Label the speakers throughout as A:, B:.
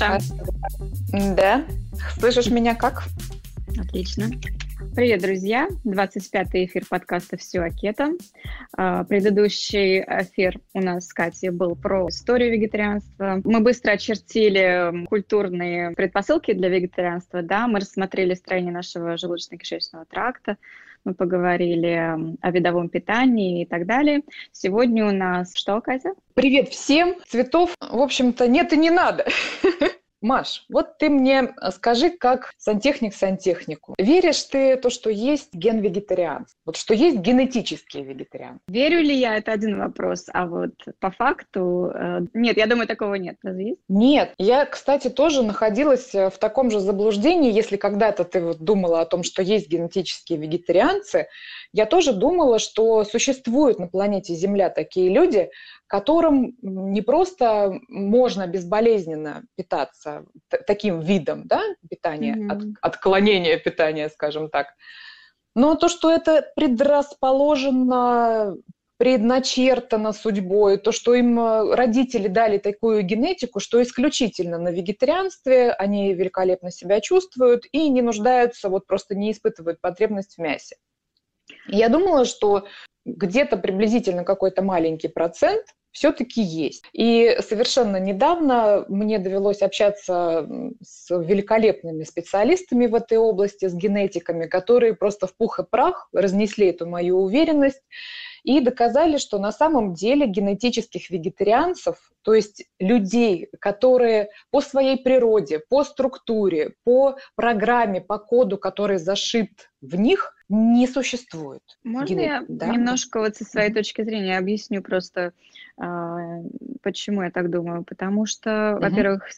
A: Маша.
B: Да. Слышишь меня как?
A: Отлично. Привет, друзья! 25-й эфир подкаста «Все Акета». Предыдущий эфир у нас с Катей был про историю вегетарианства. Мы быстро очертили культурные предпосылки для вегетарианства. Да? Мы рассмотрели строение нашего желудочно-кишечного тракта, мы поговорили о видовом питании и так далее. Сегодня у нас что, Катя?
B: Привет всем! Цветов, в общем-то, нет и не надо. Маш, вот ты мне э, скажи, как сантехник сантехнику. Веришь ты то, что есть ген вегетарианства? Вот что есть генетический вегетариан?
A: Верю ли я, это один вопрос. А вот по факту, э, нет, я думаю, такого нет. Разве есть?
B: Нет. Я, кстати, тоже находилась э, в таком же заблуждении, если когда-то ты вот думала о том, что есть генетические вегетарианцы, я тоже думала, что существуют на планете Земля такие люди, которым не просто можно безболезненно питаться таким видом да, питания, mm-hmm. от, отклонения питания, скажем так, но то, что это предрасположено, предначертано судьбой, то, что им э, родители дали такую генетику, что исключительно на вегетарианстве они великолепно себя чувствуют и не нуждаются, вот просто не испытывают потребность в мясе. Я думала, что где-то приблизительно какой-то маленький процент все-таки есть. И совершенно недавно мне довелось общаться с великолепными специалистами в этой области, с генетиками, которые просто в пух и прах разнесли эту мою уверенность и доказали, что на самом деле генетических вегетарианцев, то есть людей, которые по своей природе, по структуре, по программе, по коду, который зашит в них, не существует.
A: Можно Ген... я да? немножко вот со своей точки зрения объясню просто, а, почему я так думаю? Потому что, uh-huh. во-первых,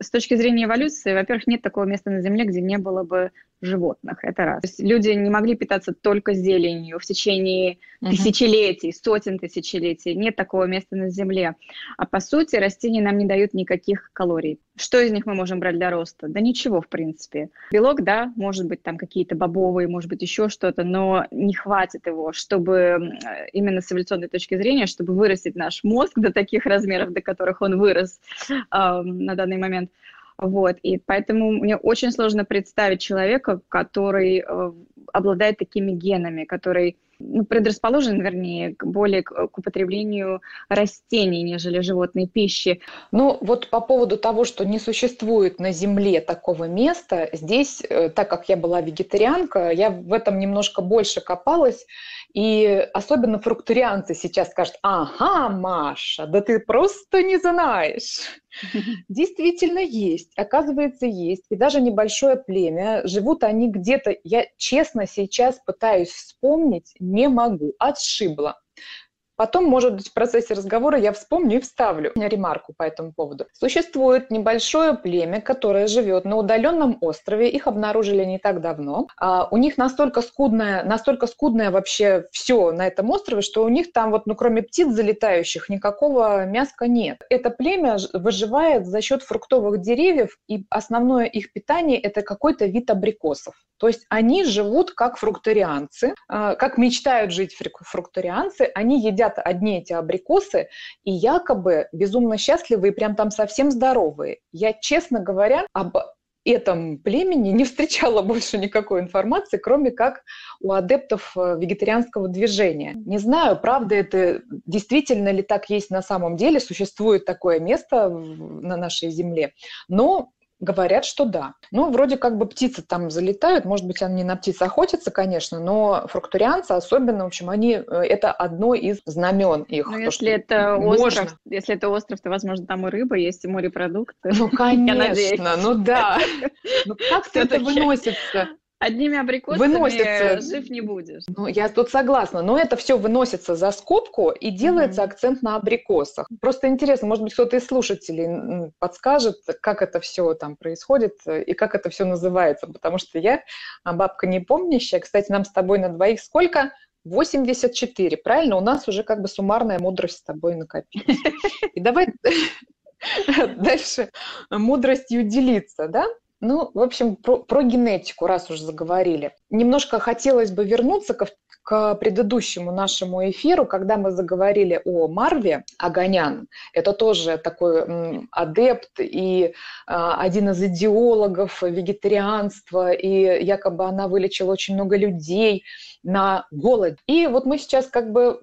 A: с точки зрения эволюции, во-первых, нет такого места на Земле, где не было бы животных. Это раз. То есть люди не могли питаться только зеленью в течение uh-huh. тысячелетий, сотен тысячелетий. Нет такого места на Земле. А по сути растения нам не дают никаких калорий. Что из них мы можем брать для роста? Да ничего, в принципе. Белок, да, может быть, там какие-то бобовые, может быть, еще что-то, но не хватит его, чтобы именно с эволюционной точки зрения, чтобы вырастить наш мозг до таких размеров, до которых он вырос э, на данный момент. Вот, и поэтому мне очень сложно представить человека, который э, обладает такими генами, который ну, предрасположен, вернее, более к, к употреблению растений, нежели животной пищи.
B: Ну, вот по поводу того, что не существует на Земле такого места, здесь, э, так как я была вегетарианка, я в этом немножко больше копалась, и особенно фрукторианцы сейчас скажут, ага, Маша, да ты просто не знаешь. Действительно есть, оказывается, есть. И даже небольшое племя, живут они где-то, я честно сейчас пытаюсь вспомнить, не могу, отшибла. Потом, может быть, в процессе разговора я вспомню и вставлю ремарку по этому поводу. Существует небольшое племя, которое живет на удаленном острове. Их обнаружили не так давно. А у них настолько скудное, настолько скудное вообще все на этом острове, что у них там вот, ну, кроме птиц залетающих, никакого мяска нет. Это племя выживает за счет фруктовых деревьев, и основное их питание – это какой-то вид абрикосов. То есть они живут как фрукторианцы, а, как мечтают жить фрукторианцы. Они едят одни эти абрикосы и якобы безумно счастливы и прям там совсем здоровые. Я, честно говоря, об этом племени не встречала больше никакой информации, кроме как у адептов э, вегетарианского движения. Не знаю, правда это, действительно ли так есть на самом деле, существует такое место на нашей земле, но Говорят, что да. Ну, вроде как бы птицы там залетают, может быть, они на птиц охотятся, конечно, но фруктурианцы особенно, в общем, они, э, это одно из знамен их.
A: Ну, если это можно. остров, если это остров, то, возможно, там и рыба есть, и морепродукты.
B: Ну, конечно, ну да. Ну, как это выносится?
A: Одними абрикосами выносится. жив не будешь.
B: Ну, я тут согласна, но это все выносится за скобку и делается mm-hmm. акцент на абрикосах. Просто интересно, может быть, кто-то из слушателей подскажет, как это все там происходит и как это все называется, потому что я а, бабка не помнящая. Кстати, нам с тобой на двоих сколько? 84, правильно? У нас уже как бы суммарная мудрость с тобой накопилась. И давай дальше мудростью делиться, да? Ну, в общем, про, про генетику, раз уже заговорили. Немножко хотелось бы вернуться к, к предыдущему нашему эфиру, когда мы заговорили о Марве Аганян. Это тоже такой м, адепт и а, один из идеологов вегетарианства, и якобы она вылечила очень много людей на голод. И вот мы сейчас как бы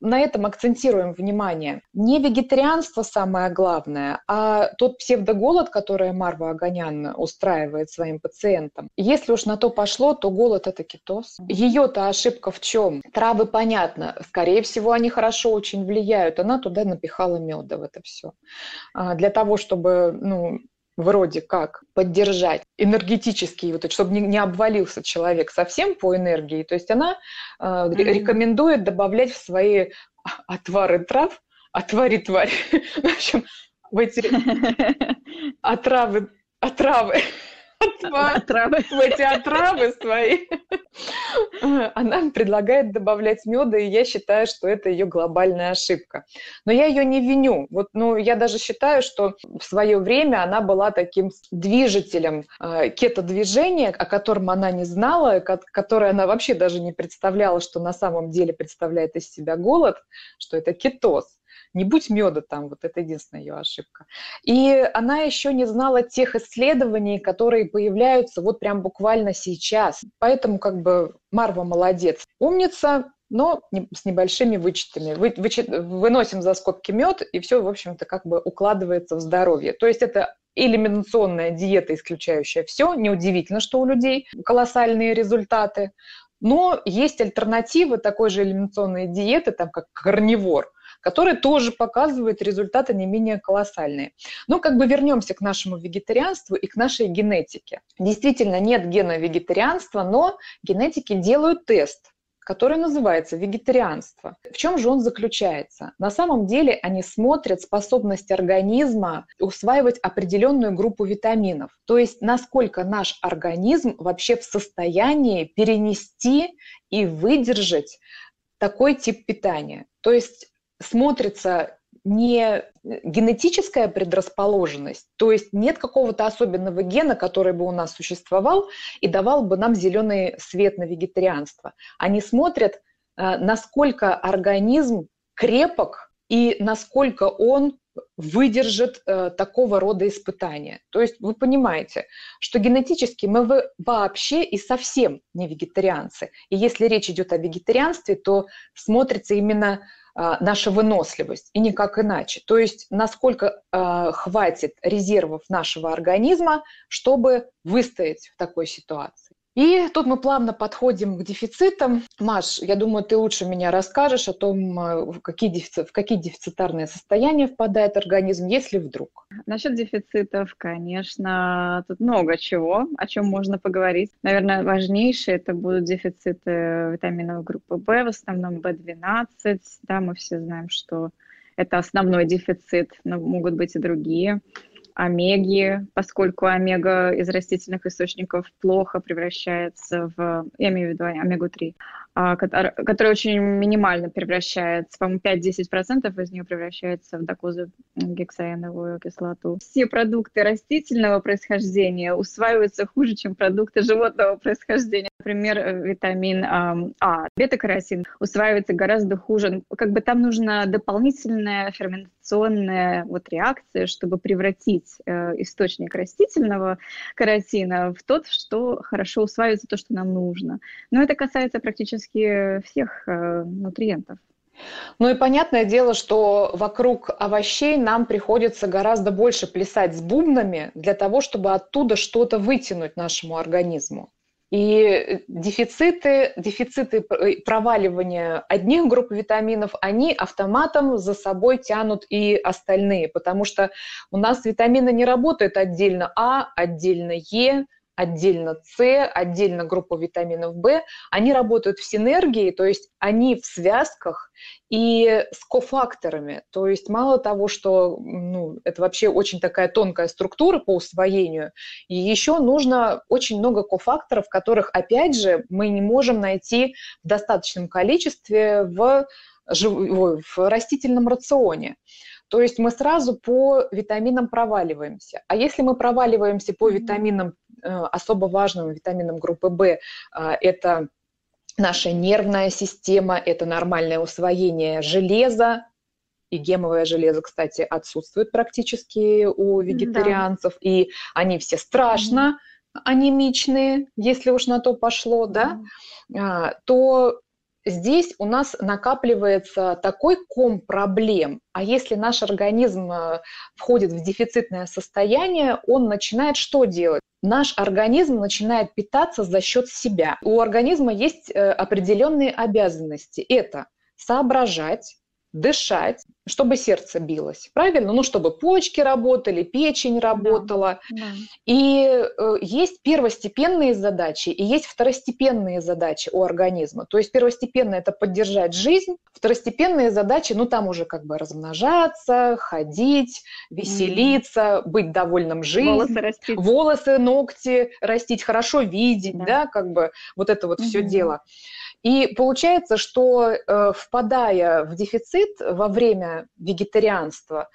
B: на этом акцентируем внимание. Не вегетарианство самое главное, а тот псевдоголод, который Марва Аганян устраивает своим пациентам. Если уж на то пошло, то голод – это кетоз. Ее-то ошибка в чем? Травы, понятно, скорее всего, они хорошо очень влияют. Она туда напихала меда в это все. А, для того, чтобы ну, вроде как поддержать энергетический, вот, чтобы не, не обвалился человек совсем по энергии. То есть она э, mm-hmm. рекомендует добавлять в свои отвары трав, отвари тварь, в общем, в эти отравы, отравы отравы. в эти отравы свои, она предлагает добавлять меда, и я считаю, что это ее глобальная ошибка. Но я ее не виню. Вот, ну, я даже считаю, что в свое время она была таким движителем э, кето-движения, о котором она не знала, которое она вообще даже не представляла, что на самом деле представляет из себя голод, что это кетоз не будь меда там, вот это единственная ее ошибка. И она еще не знала тех исследований, которые появляются вот прям буквально сейчас. Поэтому как бы Марва молодец. Умница, но с небольшими вычетами. Вы, вычет, выносим за скобки мед, и все, в общем-то, как бы укладывается в здоровье. То есть это элиминационная диета, исключающая все. Неудивительно, что у людей колоссальные результаты. Но есть альтернативы такой же элиминационной диеты, там как карнивор – который тоже показывает результаты не менее колоссальные. Но как бы вернемся к нашему вегетарианству и к нашей генетике. Действительно, нет гена вегетарианства, но генетики делают тест, который называется вегетарианство. В чем же он заключается? На самом деле они смотрят способность организма усваивать определенную группу витаминов. То есть насколько наш организм вообще в состоянии перенести и выдержать такой тип питания. То есть смотрится не генетическая предрасположенность, то есть нет какого-то особенного гена, который бы у нас существовал и давал бы нам зеленый свет на вегетарианство. Они смотрят, э, насколько организм крепок и насколько он выдержит э, такого рода испытания. То есть вы понимаете, что генетически мы вообще и совсем не вегетарианцы. И если речь идет о вегетарианстве, то смотрится именно а, наша выносливость, и никак иначе. То есть насколько э, хватит резервов нашего организма, чтобы выстоять в такой ситуации. И тут мы плавно подходим к дефицитам. Маш, я думаю, ты лучше меня расскажешь о том, э, в какие, дефицит, в какие дефицитарные состояния впадает организм, если вдруг.
A: Насчет дефицитов, конечно, тут много чего, о чем можно поговорить. Наверное, важнейшие это будут дефициты витаминов группы В, в основном В12. Да, мы все знаем, что это основной дефицит, но могут быть и другие омеги, поскольку омега из растительных источников плохо превращается в, я имею в виду омегу-3, а, которая очень минимально превращается, по-моему, 5-10% из нее превращается в докозу гексаеновую кислоту. Все продукты растительного происхождения усваиваются хуже, чем продукты животного происхождения. Например, э, витамин А, бета-каротин усваивается гораздо хуже. Как бы там нужна дополнительная ферментационная вот реакция, чтобы превратить э, источник растительного каротина в тот, что хорошо усваивается то, что нам нужно. Но это касается практически всех э, нутриентов.
B: Ну и понятное дело, что вокруг овощей нам приходится гораздо больше плясать с бубнами для того, чтобы оттуда что-то вытянуть нашему организму. И дефициты, дефициты проваливания одних групп витаминов, они автоматом за собой тянут и остальные, потому что у нас витамины не работают отдельно А, отдельно Е, отдельно С, отдельно группа витаминов В, они работают в синергии, то есть они в связках и с кофакторами. То есть мало того, что ну, это вообще очень такая тонкая структура по усвоению, и еще нужно очень много кофакторов, которых, опять же, мы не можем найти в достаточном количестве в, в растительном рационе. То есть мы сразу по витаминам проваливаемся. А если мы проваливаемся по витаминам, э, особо важным витаминам группы В, э, это наша нервная система, это нормальное усвоение железа, и гемовое железо, кстати, отсутствует практически у вегетарианцев, да. и они все страшно mm-hmm. анемичные, если уж на то пошло, да, mm-hmm. то здесь у нас накапливается такой ком проблем, а если наш организм э, входит в дефицитное состояние, он начинает что делать? Наш организм начинает питаться за счет себя. У организма есть э, определенные обязанности. Это соображать, дышать, чтобы сердце билось, правильно? Ну, чтобы почки работали, печень работала. Да, да. И э, есть первостепенные задачи и есть второстепенные задачи у организма. То есть первостепенная – это поддержать жизнь, второстепенные задачи, ну, там уже как бы размножаться, ходить, веселиться, mm. быть довольным жизнью. Волосы растить. Волосы, ногти растить, хорошо видеть, да, да как бы вот это вот mm-hmm. все дело. И получается, что э, впадая в дефицит во время вегетарианства,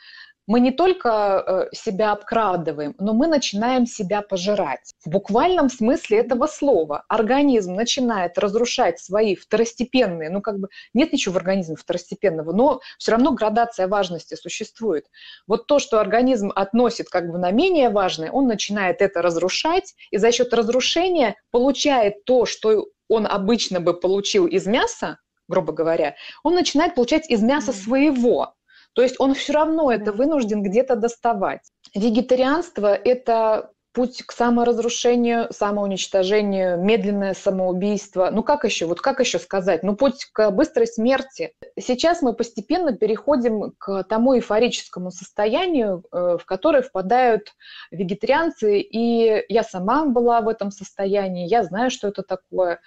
B: мы не только э, себя обкрадываем, но мы начинаем себя пожирать. В буквальном смысле этого слова. Организм начинает разрушать свои второстепенные, ну как бы нет ничего в организме второстепенного, но все равно градация важности существует. Вот то, что организм относит как бы на менее важное, он начинает это разрушать, и за счет разрушения получает то, что он обычно бы получил из мяса, грубо говоря, он начинает получать из мяса своего. То есть он все равно это вынужден где-то доставать. Вегетарианство – это путь к саморазрушению, самоуничтожению, медленное самоубийство. Ну как еще? Вот как еще сказать? Ну путь к быстрой смерти. Сейчас мы постепенно переходим к тому эйфорическому состоянию, э, в которое впадают вегетарианцы, и я сама была в этом состоянии, я знаю, что это такое.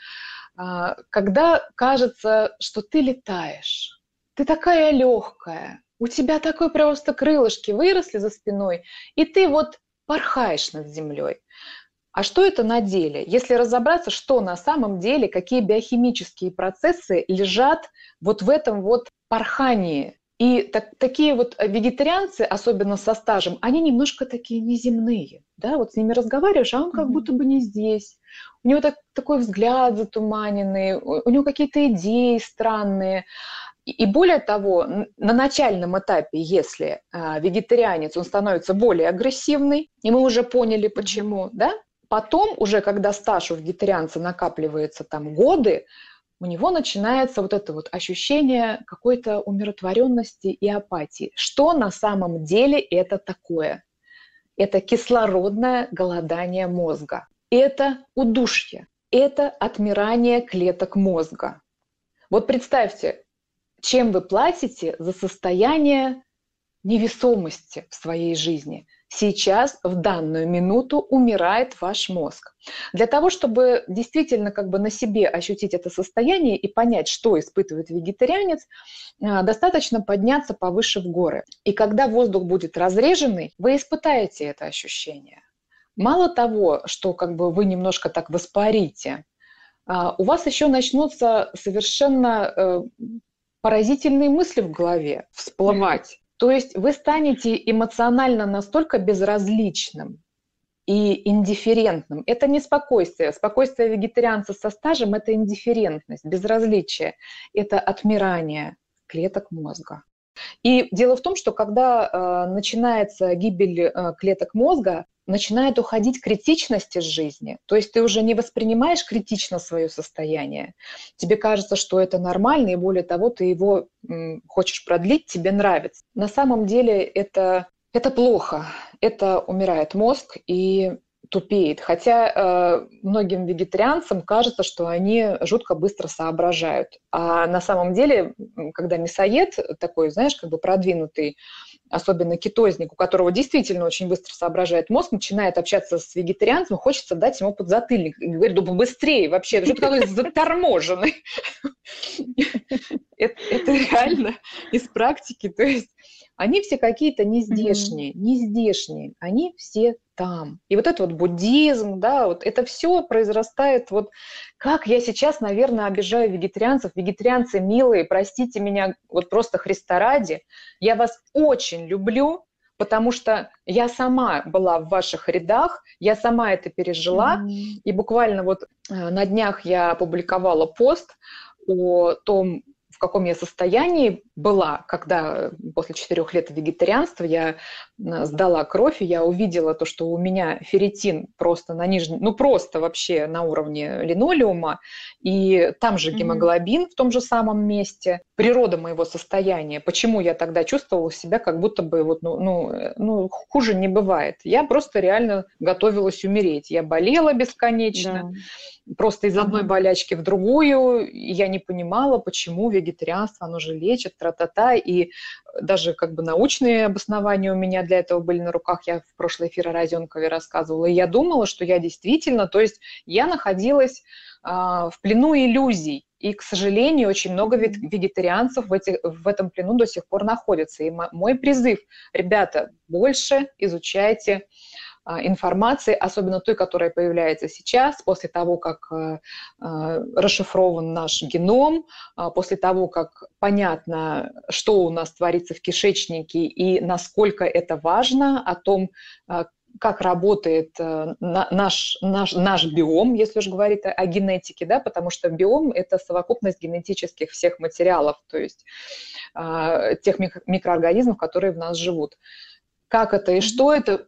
B: А, когда кажется, что ты летаешь, ты такая легкая, у тебя такой просто крылышки выросли за спиной, и ты вот порхаешь над землей. А что это на деле? Если разобраться, что на самом деле, какие биохимические процессы лежат вот в этом вот порхании. И так, такие вот вегетарианцы, особенно со стажем, они немножко такие неземные. Да? Вот с ними разговариваешь, а он как mm-hmm. будто бы не здесь. У него так, такой взгляд затуманенный, у него какие-то идеи странные. И более того, на начальном этапе, если а, вегетарианец, он становится более агрессивный, и мы уже поняли почему, да, потом уже, когда стаж у вегетарианца накапливается там годы, у него начинается вот это вот ощущение какой-то умиротворенности и апатии. Что на самом деле это такое? Это кислородное голодание мозга. Это удушье. Это отмирание клеток мозга. Вот представьте, чем вы платите за состояние невесомости в своей жизни. Сейчас, в данную минуту, умирает ваш мозг. Для того, чтобы действительно как бы на себе ощутить это состояние и понять, что испытывает вегетарианец, а, достаточно подняться повыше в горы. И когда воздух будет разреженный, вы испытаете это ощущение. Мало того, что как бы вы немножко так воспарите, а, у вас еще начнутся совершенно э, поразительные мысли в голове всплывать. То есть вы станете эмоционально настолько безразличным и индифферентным. Это не спокойствие. Спокойствие вегетарианца со стажем – это индифферентность, безразличие. Это отмирание клеток мозга. И дело в том, что когда э, начинается гибель э, клеток мозга, начинает уходить критичность из жизни. То есть ты уже не воспринимаешь критично свое состояние. Тебе кажется, что это нормально, и более того, ты его м, хочешь продлить, тебе нравится. На самом деле это, это плохо. Это умирает мозг, и тупеет. Хотя э, многим вегетарианцам кажется, что они жутко быстро соображают. А на самом деле, когда мясоед такой, знаешь, как бы продвинутый, особенно кетозник, у которого действительно очень быстро соображает мозг, начинает общаться с вегетарианцем, хочется дать ему подзатыльник. И говорит, да быстрее вообще, что ты такой заторможенный. Это реально из практики. То есть они все какие-то нездешние, нездешние. Они все там. И вот это вот буддизм, да, вот это все произрастает вот как я сейчас, наверное, обижаю вегетарианцев. Вегетарианцы милые, простите меня, вот просто Христа ради. Я вас очень люблю, потому что я сама была в ваших рядах, я сама это пережила, mm-hmm. и буквально вот э, на днях я опубликовала пост о том, в каком я состоянии была, когда после четырех лет вегетарианства я сдала кровь, и я увидела то, что у меня ферритин просто на нижнем, ну просто вообще на уровне линолеума, и там же гемоглобин mm-hmm. в том же самом месте. Природа моего состояния, почему я тогда чувствовала себя как будто бы вот, ну, ну, ну хуже не бывает. Я просто реально готовилась умереть. Я болела бесконечно. Да просто из одной болячки в другую. Я не понимала, почему вегетарианство, оно же лечит, тра-та-та. И даже как бы научные обоснования у меня для этого были на руках. Я в прошлый эфир о Родионкове рассказывала. И я думала, что я действительно, то есть я находилась а, в плену иллюзий. И, к сожалению, очень много вегетарианцев в, эти, в этом плену до сих пор находятся. И мой призыв, ребята, больше изучайте информации, особенно той, которая появляется сейчас, после того, как э, э, расшифрован наш геном, а, после того, как понятно, что у нас творится в кишечнике и насколько это важно, о том, а, как работает э, наш, наш, наш биом, если уж говорить о, генетике, да, потому что биом – это совокупность генетических всех материалов, то есть тех микроорганизмов, которые в нас живут как это и что это. Э,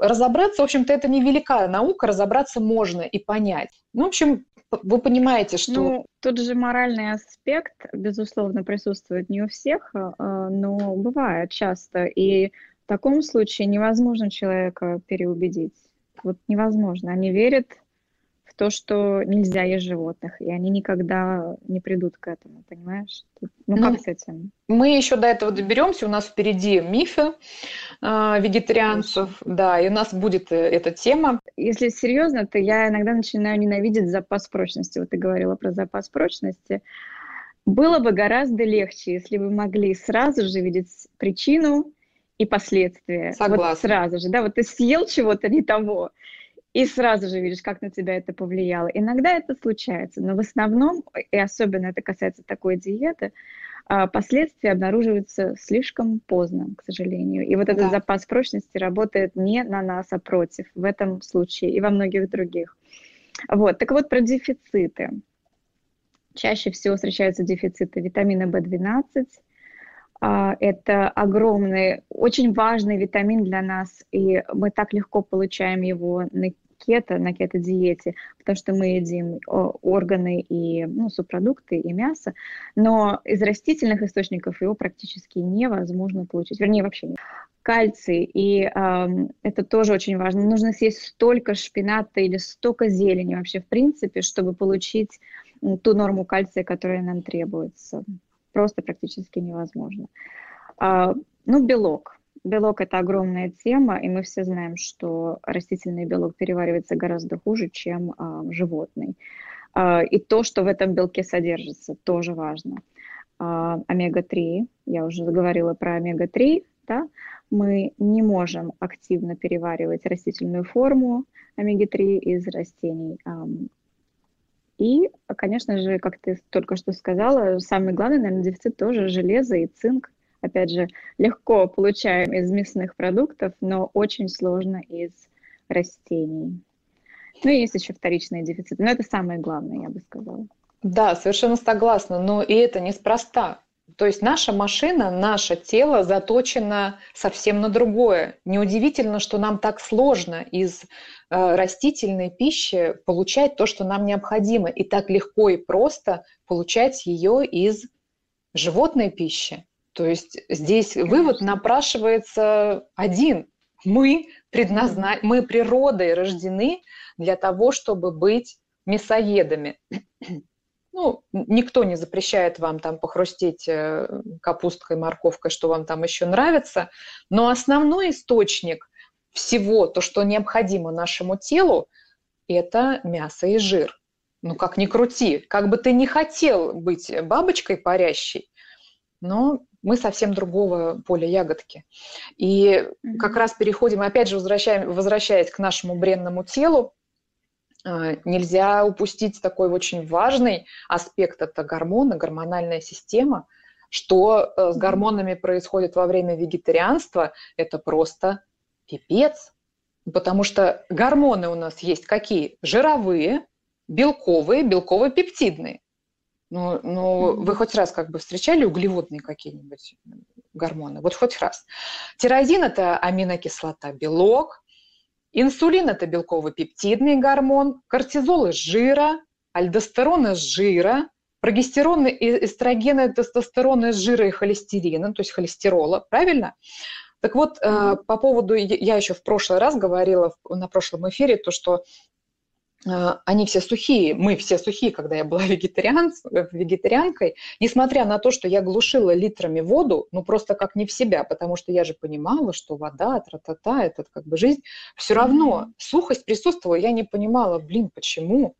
B: разобраться, в общем-то, это невеликая наука, разобраться можно и понять. Ну, в общем, вы понимаете, что... Ну,
A: тут же моральный аспект, безусловно, присутствует не у всех, а, а, но бывает часто. И в таком случае невозможно человека переубедить. Вот невозможно. Они верят то, что нельзя есть животных, и они никогда не придут к этому, понимаешь? Ну, как ну, с этим?
B: Мы еще до этого доберемся, у нас впереди мифы э, вегетарианцев, да, и у нас будет э, эта тема.
A: Если серьезно, то я иногда начинаю ненавидеть запас прочности. Вот ты говорила про запас прочности. Было бы гораздо легче, если бы могли сразу же видеть причину и последствия.
B: Согласна.
A: Вот сразу же, да, вот ты съел чего-то не того, и сразу же видишь, как на тебя это повлияло. Иногда это случается, но в основном, и особенно это касается такой диеты, а, последствия обнаруживаются слишком поздно, к сожалению. И вот этот да. запас прочности работает не на нас, а против в этом случае и во многих других. Вот. Так вот, про дефициты. Чаще всего встречаются дефициты витамина В12, а, это огромный, очень важный витамин для нас, и мы так легко получаем его на кето, на кето-диете, потому что мы едим органы и ну, субпродукты и мясо, но из растительных источников его практически невозможно получить, вернее вообще нет. Кальций, и э, это тоже очень важно. Нужно съесть столько шпината или столько зелени вообще в принципе, чтобы получить ту норму кальция, которая нам требуется просто практически невозможно. А, ну, белок. Белок – это огромная тема, и мы все знаем, что растительный белок переваривается гораздо хуже, чем а, животный. А, и то, что в этом белке содержится, тоже важно. А, омега-3, я уже заговорила про омега-3, да, мы не можем активно переваривать растительную форму омега-3 из растений. И, конечно же, как ты только что сказала, самый главный, наверное, дефицит тоже железо и цинк. Опять же, легко получаем из мясных продуктов, но очень сложно из растений. Ну и есть еще вторичные дефициты, но это самое главное, я бы сказала.
B: Да, совершенно согласна, но и это неспроста. То есть наша машина, наше тело заточено совсем на другое. Неудивительно, что нам так сложно из э, растительной пищи получать то, что нам необходимо, и так легко и просто получать ее из животной пищи. То есть здесь Конечно. вывод напрашивается один. Мы, предназна... мы природой рождены для того, чтобы быть мясоедами ну, никто не запрещает вам там похрустеть э, капусткой, морковкой, что вам там еще нравится, но основной источник всего, то, что необходимо нашему телу, это мясо и жир. Ну, как ни крути, как бы ты не хотел быть бабочкой парящей, но мы совсем другого поля ягодки. И как раз переходим, опять же, возвращаем, возвращаясь к нашему бренному телу, нельзя упустить такой очень важный аспект, это гормоны, гормональная система. Что э, с гормонами происходит во время вегетарианства, это просто пипец. Потому что гормоны у нас есть какие? Жировые, белковые, белково-пептидные. Ну, ну вы хоть раз как бы встречали углеводные какие-нибудь гормоны? Вот хоть раз. Тирозин – это аминокислота, белок. Инсулин – это белково-пептидный гормон. Кортизол из жира. Альдостерон из жира. Прогестерон, эстрогены, тестостерон из жира и холестерина, то есть холестерола. Правильно? Так вот, mm-hmm. по поводу, я еще в прошлый раз говорила на прошлом эфире, то, что они все сухие, мы все сухие, когда я была вегетариан, вегетарианкой, несмотря на то, что я глушила литрами воду, ну просто как не в себя, потому что я же понимала, что вода, тра-та-та, это как бы жизнь, все равно mm-hmm. сухость присутствовала, я не понимала, блин, почему?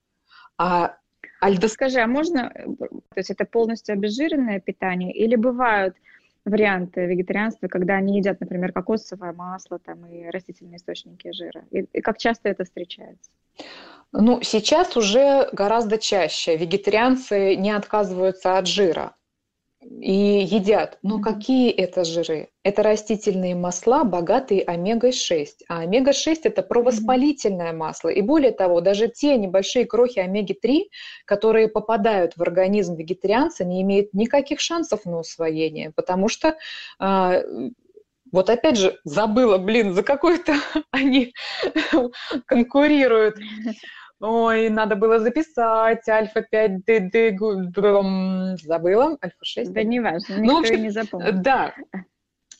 A: А Альда... Скажи, а можно, то есть это полностью обезжиренное питание или бывают варианты вегетарианства, когда они едят, например, кокосовое масло там, и растительные источники жира? И, и как часто это встречается?
B: Ну, сейчас уже гораздо чаще вегетарианцы не отказываются от жира и едят. Но какие это жиры? Это растительные масла, богатые омегой-6. А омега-6 – это провоспалительное масло. И более того, даже те небольшие крохи омеги-3, которые попадают в организм вегетарианца, не имеют никаких шансов на усвоение, потому что а, вот опять же, забыла, блин, за какой-то они конкурируют. Ой, надо было записать альфа-5, д, д, забыла, альфа-6.
A: Да не важно, никто ну, общем, не запомнил.
B: Да,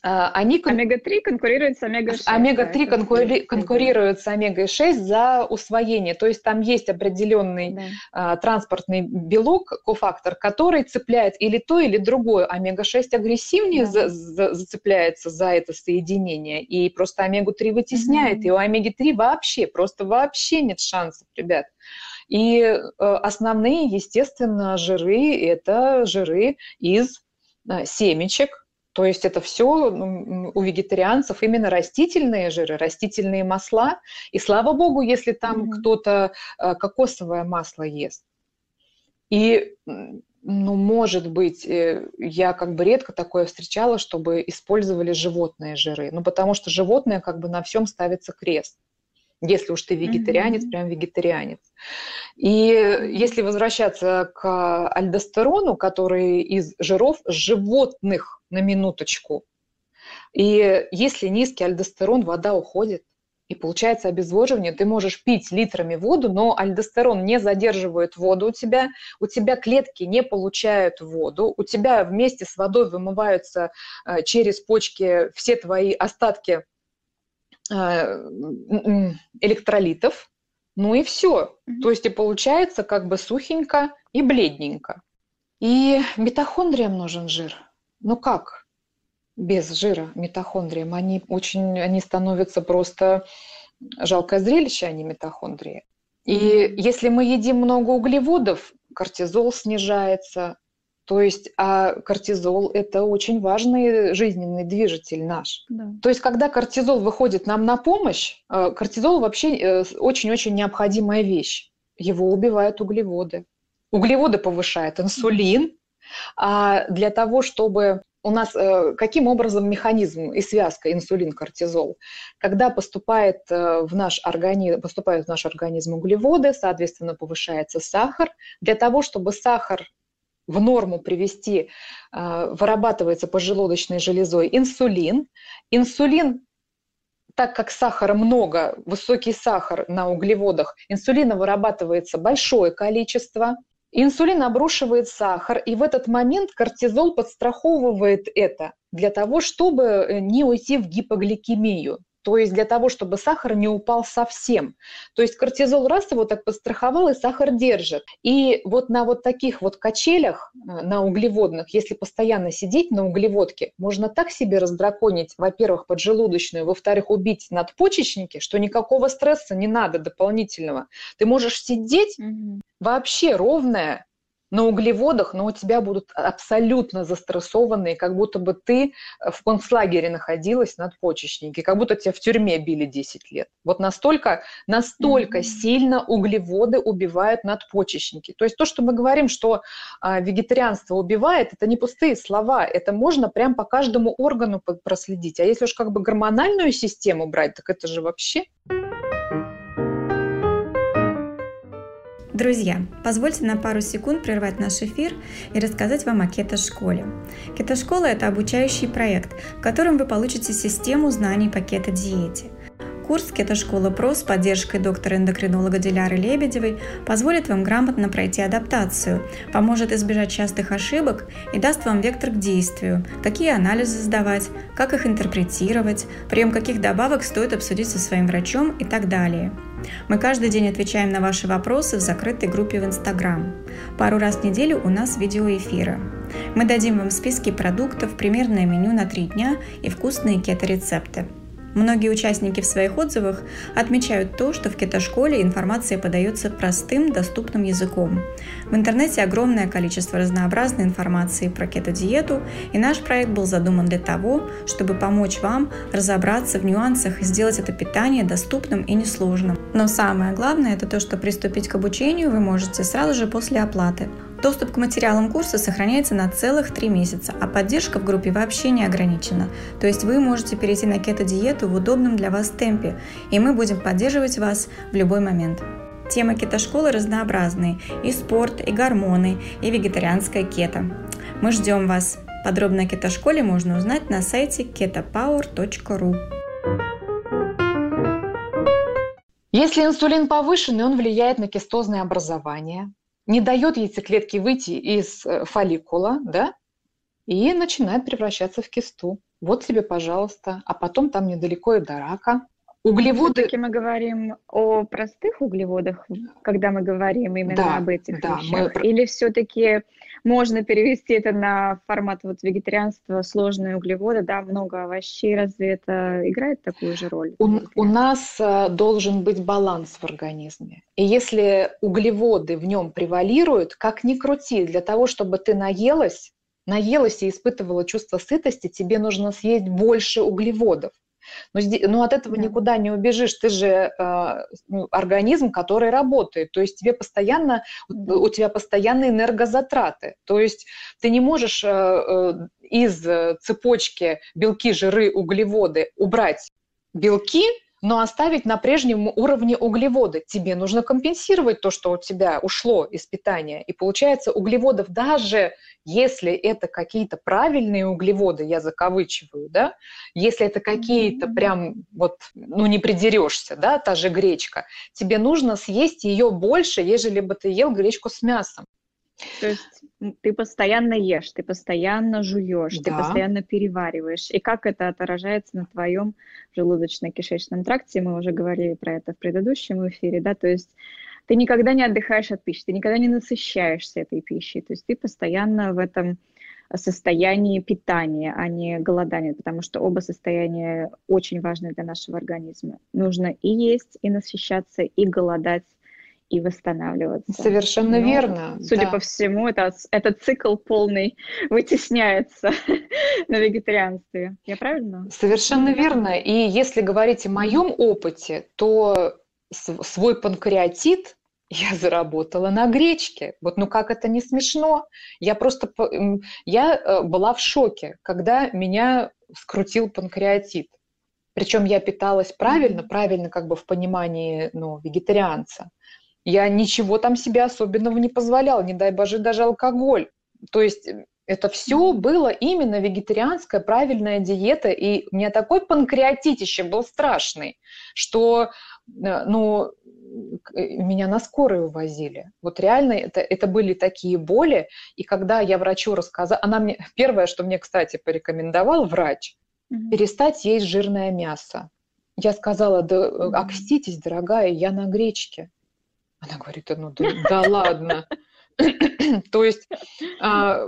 A: они... Омега-3 конкурирует с омега-6.
B: Омега-3 конкури... конкурирует с омега-6 за усвоение. То есть там есть определенный да. а, транспортный белок, кофактор, который цепляет или то, или другое. Омега-6 агрессивнее да. за, за, зацепляется за это соединение. И просто омегу-3 вытесняет. Mm-hmm. И у омеги-3 вообще, просто вообще нет шансов, ребят. И э, основные, естественно, жиры – это жиры из э, семечек, то есть это все ну, у вегетарианцев именно растительные жиры, растительные масла. И слава богу, если там mm-hmm. кто-то э, кокосовое масло ест. И, ну, может быть, э, я как бы редко такое встречала, чтобы использовали животные жиры. Ну, потому что животное как бы на всем ставится крест если уж ты вегетарианец, mm-hmm. прям вегетарианец. И если возвращаться к альдостерону, который из жиров животных на минуточку, и если низкий альдостерон, вода уходит, и получается обезвоживание, ты можешь пить литрами воду, но альдостерон не задерживает воду у тебя, у тебя клетки не получают воду, у тебя вместе с водой вымываются э, через почки все твои остатки электролитов, ну и все. Mm-hmm. То есть и получается как бы сухенько и бледненько. И митохондриям нужен жир. Ну как без жира митохондриям? Они очень, они становятся просто жалкое зрелище, они митохондрии. И если мы едим много углеводов, кортизол снижается, то есть, а кортизол – это очень важный жизненный движитель наш. Да. То есть, когда кортизол выходит нам на помощь, э, кортизол вообще э, очень-очень необходимая вещь. Его убивают углеводы. Углеводы повышает инсулин, а для того, чтобы у нас э, каким образом механизм и связка инсулин-кортизол? Когда поступает в наш организм, поступают в наш организм углеводы, соответственно, повышается сахар. Для того, чтобы сахар в норму привести, а, вырабатывается поджелудочной железой инсулин. Инсулин так как сахара много, высокий сахар на углеводах, инсулина вырабатывается большое количество, инсулин обрушивает сахар, и в этот момент кортизол подстраховывает это для того, чтобы э, не уйти в гипогликемию. То есть для того, чтобы сахар не упал совсем. То есть кортизол раз его так подстраховал, и сахар держит. И вот на вот таких вот качелях, э, на углеводных, если постоянно сидеть на углеводке, можно так себе раздраконить, во-первых, поджелудочную, во-вторых, убить надпочечники, что никакого стресса не надо дополнительного. Ты можешь сидеть угу. вообще ровная, на углеводах, но у тебя будут абсолютно застрессованные, как будто бы ты в концлагере находилась надпочечники, как будто тебя в тюрьме били 10 лет. Вот настолько, настолько mm-hmm. сильно углеводы убивают надпочечники. То есть то, что мы говорим, что а, вегетарианство убивает, это не пустые слова, это можно прям по каждому органу проследить. А если уж как бы гормональную систему брать, так это же вообще...
C: Друзья, позвольте на пару секунд прервать наш эфир и рассказать вам о кето-школе. Кето-школа – это обучающий проект, в котором вы получите систему знаний по кето-диете – Курс «Кето-школа ПРО» с поддержкой доктора-эндокринолога Диляры Лебедевой позволит вам грамотно пройти адаптацию, поможет избежать частых ошибок и даст вам вектор к действию, какие анализы сдавать, как их интерпретировать, прием каких добавок стоит обсудить со своим врачом и так далее. Мы каждый день отвечаем на ваши вопросы в закрытой группе в Инстаграм. Пару раз в неделю у нас видеоэфиры. Мы дадим вам списки продуктов, примерное меню на три дня и вкусные кето-рецепты. Многие участники в своих отзывах отмечают то, что в кетошколе информация подается простым, доступным языком. В интернете огромное количество разнообразной информации про кето-диету, и наш проект был задуман для того, чтобы помочь вам разобраться в нюансах и сделать это питание доступным и несложным. Но самое главное – это то, что приступить к обучению вы можете сразу же после оплаты. Доступ к материалам курса сохраняется на целых три месяца, а поддержка в группе вообще не ограничена. То есть вы можете перейти на кето-диету в удобном для вас темпе, и мы будем поддерживать вас в любой момент. Темы кето-школы разнообразные – и спорт, и гормоны, и вегетарианская кето. Мы ждем вас. Подробно о кето-школе можно узнать на сайте ketopower.ru.
B: Если инсулин повышенный, он влияет на кистозное образование, не дает яйцеклетке выйти из э, фолликула, да, и начинает превращаться в кисту. Вот тебе, пожалуйста. А потом там недалеко и до рака.
A: Углеводы... Все-таки мы говорим о простых углеводах, когда мы говорим именно да, об этих да, вещах. Мы... Или все-таки можно перевести это на формат вот вегетарианства, сложные углеводы, да, много овощей, разве это играет такую же роль?
B: У, у нас э, должен быть баланс в организме. И если углеводы в нем превалируют, как ни крути, для того, чтобы ты наелась, наелась и испытывала чувство сытости, тебе нужно съесть больше углеводов. Но, здесь, но от этого да. никуда не убежишь. Ты же э, организм, который работает. То есть тебе постоянно, у тебя постоянные энергозатраты. То есть ты не можешь э, э из цепочки белки, жиры, углеводы убрать белки, но оставить на прежнем уровне углеводы. Тебе нужно компенсировать то, что у тебя ушло из питания. И получается углеводов даже если это какие-то правильные углеводы, я закавычиваю, да, если это какие-то прям вот, ну не придерешься, да, та же гречка, тебе нужно съесть ее больше, ежели бы ты ел гречку с мясом.
A: То есть ты постоянно ешь, ты постоянно жуешь, да. ты постоянно перевариваешь. И как это отражается на твоем желудочно-кишечном тракте? Мы уже говорили про это в предыдущем эфире, да, то есть ты никогда не отдыхаешь от пищи, ты никогда не насыщаешься этой пищей, то есть ты постоянно в этом состоянии питания, а не голодания, потому что оба состояния очень важны для нашего организма. Нужно и есть, и насыщаться, и голодать и восстанавливаться.
B: Совершенно Но, верно.
A: Судя да. по всему, это, этот цикл полный вытесняется на вегетарианстве. Я правильно?
B: Совершенно верно. И если говорить о моем опыте, то свой панкреатит я заработала на гречке. Вот ну как это не смешно? Я просто, я э, была в шоке, когда меня скрутил панкреатит. Причем я питалась правильно, правильно как бы в понимании ну, вегетарианца. Я ничего там себе особенного не позволяла, не дай боже, даже алкоголь. То есть э, это все было именно вегетарианская правильная диета, и у меня такой панкреатитище был страшный, что э, ну, э, меня на скорой увозили. Вот реально это, это были такие боли, и когда я врачу рассказала, она мне, первое, что мне, кстати, порекомендовал врач, mm-hmm. перестать есть жирное мясо. Я сказала, да окститесь, дорогая, я на гречке. Она говорит, ну да, да ладно. То есть, а,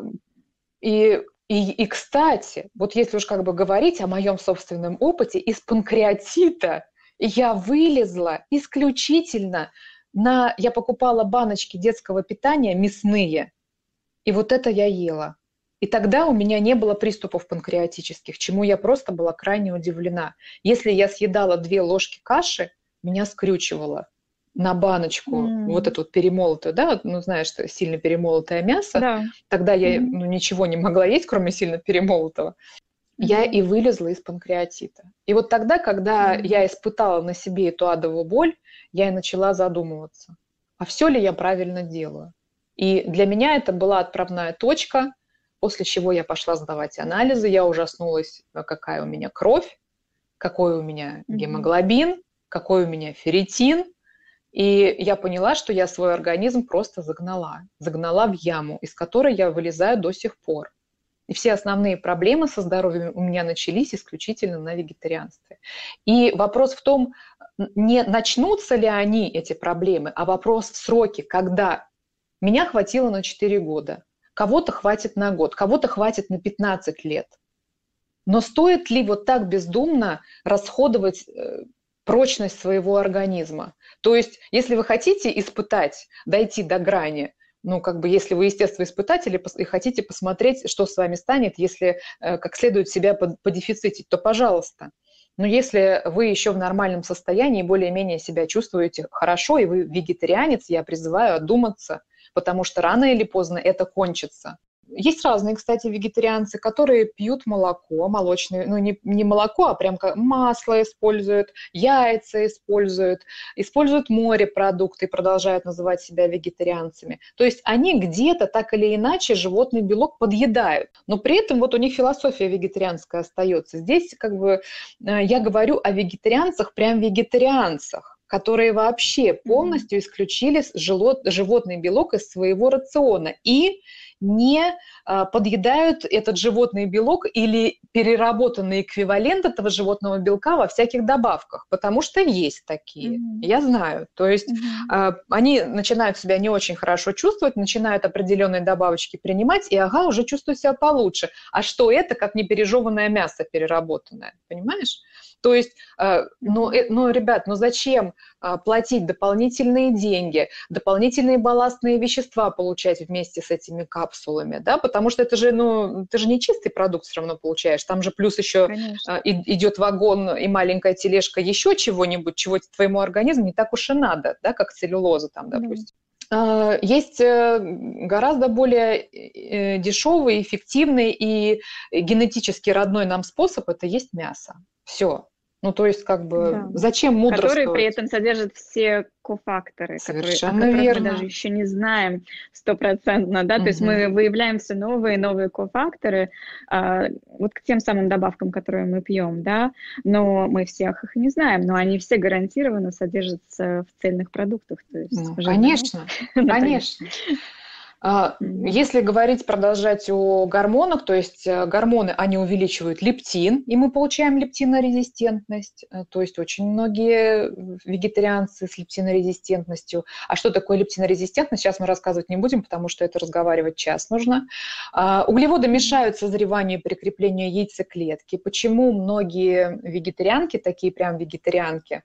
B: и, и, и, кстати, вот если уж как бы говорить о моем собственном опыте, из панкреатита я вылезла исключительно на... Я покупала баночки детского питания мясные, И вот это я ела. И тогда у меня не было приступов панкреатических, чему я просто была крайне удивлена. Если я съедала две ложки каши, меня скрючивало на баночку mm. вот эту вот перемолотую, да, ну знаешь, сильно перемолотое мясо, да. тогда я mm. ну, ничего не могла есть, кроме сильно перемолотого. Mm. Я и вылезла из панкреатита. И вот тогда, когда mm. я испытала на себе эту адовую боль, я и начала задумываться, а все ли я правильно делаю? И для меня это была отправная точка, после чего я пошла сдавать анализы, я ужаснулась, какая у меня кровь, какой у меня гемоглобин, какой у меня ферритин, и я поняла, что я свой организм просто загнала, загнала в яму, из которой я вылезаю до сих пор. И все основные проблемы со здоровьем у меня начались исключительно на вегетарианстве. И вопрос в том, не начнутся ли они, эти проблемы, а вопрос в сроке, когда. Меня хватило на 4 года, кого-то хватит на год, кого-то хватит на 15 лет. Но стоит ли вот так бездумно расходовать э, прочность своего организма. То есть, если вы хотите испытать, дойти до грани, ну, как бы, если вы естественно испытатель и хотите посмотреть, что с вами станет, если э, как следует себя подефицитить, то пожалуйста. Но если вы еще в нормальном состоянии, более-менее себя чувствуете хорошо, и вы вегетарианец, я призываю одуматься, потому что рано или поздно это кончится. Есть разные, кстати, вегетарианцы, которые пьют молоко, молочное, ну не, не молоко, а прям как масло используют, яйца используют, используют морепродукты и продолжают называть себя вегетарианцами. То есть они где-то так или иначе животный белок подъедают, но при этом вот у них философия вегетарианская остается. Здесь как бы э, я говорю о вегетарианцах, прям вегетарианцах которые вообще полностью исключили животный белок из своего рациона и не а, подъедают этот животный белок или переработанный эквивалент этого животного белка во всяких добавках, потому что есть такие, mm-hmm. я знаю. То есть mm-hmm. они начинают себя не очень хорошо чувствовать, начинают определенные добавочки принимать, и ага, уже чувствую себя получше. А что это, как не пережеванное мясо переработанное, понимаешь? То есть, ну, ну, ребят, ну зачем платить дополнительные деньги, дополнительные балластные вещества получать вместе с этими капсулами, да, потому что это же, ну, ты же не чистый продукт все равно получаешь, там же плюс еще Конечно. А, идет вагон и маленькая тележка еще чего-нибудь, чего твоему организму не так уж и надо, да, как целлюлоза там, допустим. Mm. Есть э, гораздо более дешевый, эффективный и генетически родной нам способ – это есть мясо. Все. Ну, то есть, как бы, да. зачем мудрствовать?
A: Которые при этом содержат все кофакторы,
B: Совершенно
A: которые,
B: о верно.
A: мы даже еще не знаем стопроцентно, да, угу. то есть мы выявляем все новые и новые кофакторы а, вот к тем самым добавкам, которые мы пьем, да, но мы всех их не знаем, но они все гарантированно содержатся в цельных продуктах. То есть,
B: ну, конечно, конечно. А, если говорить, продолжать о гормонах, то есть э, гормоны, они увеличивают лептин, и мы получаем лептинорезистентность. Э, то есть очень многие вегетарианцы с лептинорезистентностью. А что такое лептинорезистентность, сейчас мы рассказывать не будем, потому что это разговаривать час нужно. А, углеводы мешают созреванию и прикреплению яйцеклетки. Почему многие вегетарианки, такие прям вегетарианки,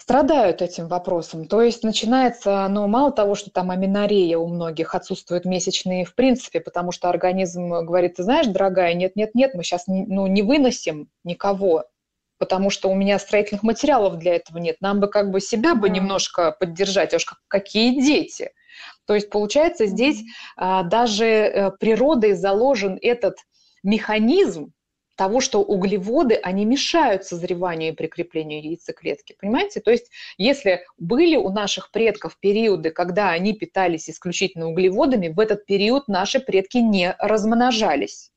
B: страдают этим вопросом. То есть начинается, ну, мало того, что там аминорея у многих, отсутствуют месячные в принципе, потому что организм говорит, ты знаешь, дорогая, нет-нет-нет, мы сейчас ну, не выносим никого, потому что у меня строительных материалов для этого нет. Нам бы как бы себя бы немножко поддержать, а уж какие дети. То есть получается здесь а, даже э, природой заложен этот механизм, того, что углеводы, они мешают созреванию и прикреплению яйцеклетки. Понимаете? То есть если были у наших предков периоды, когда они питались исключительно углеводами, в этот период наши предки не размножались,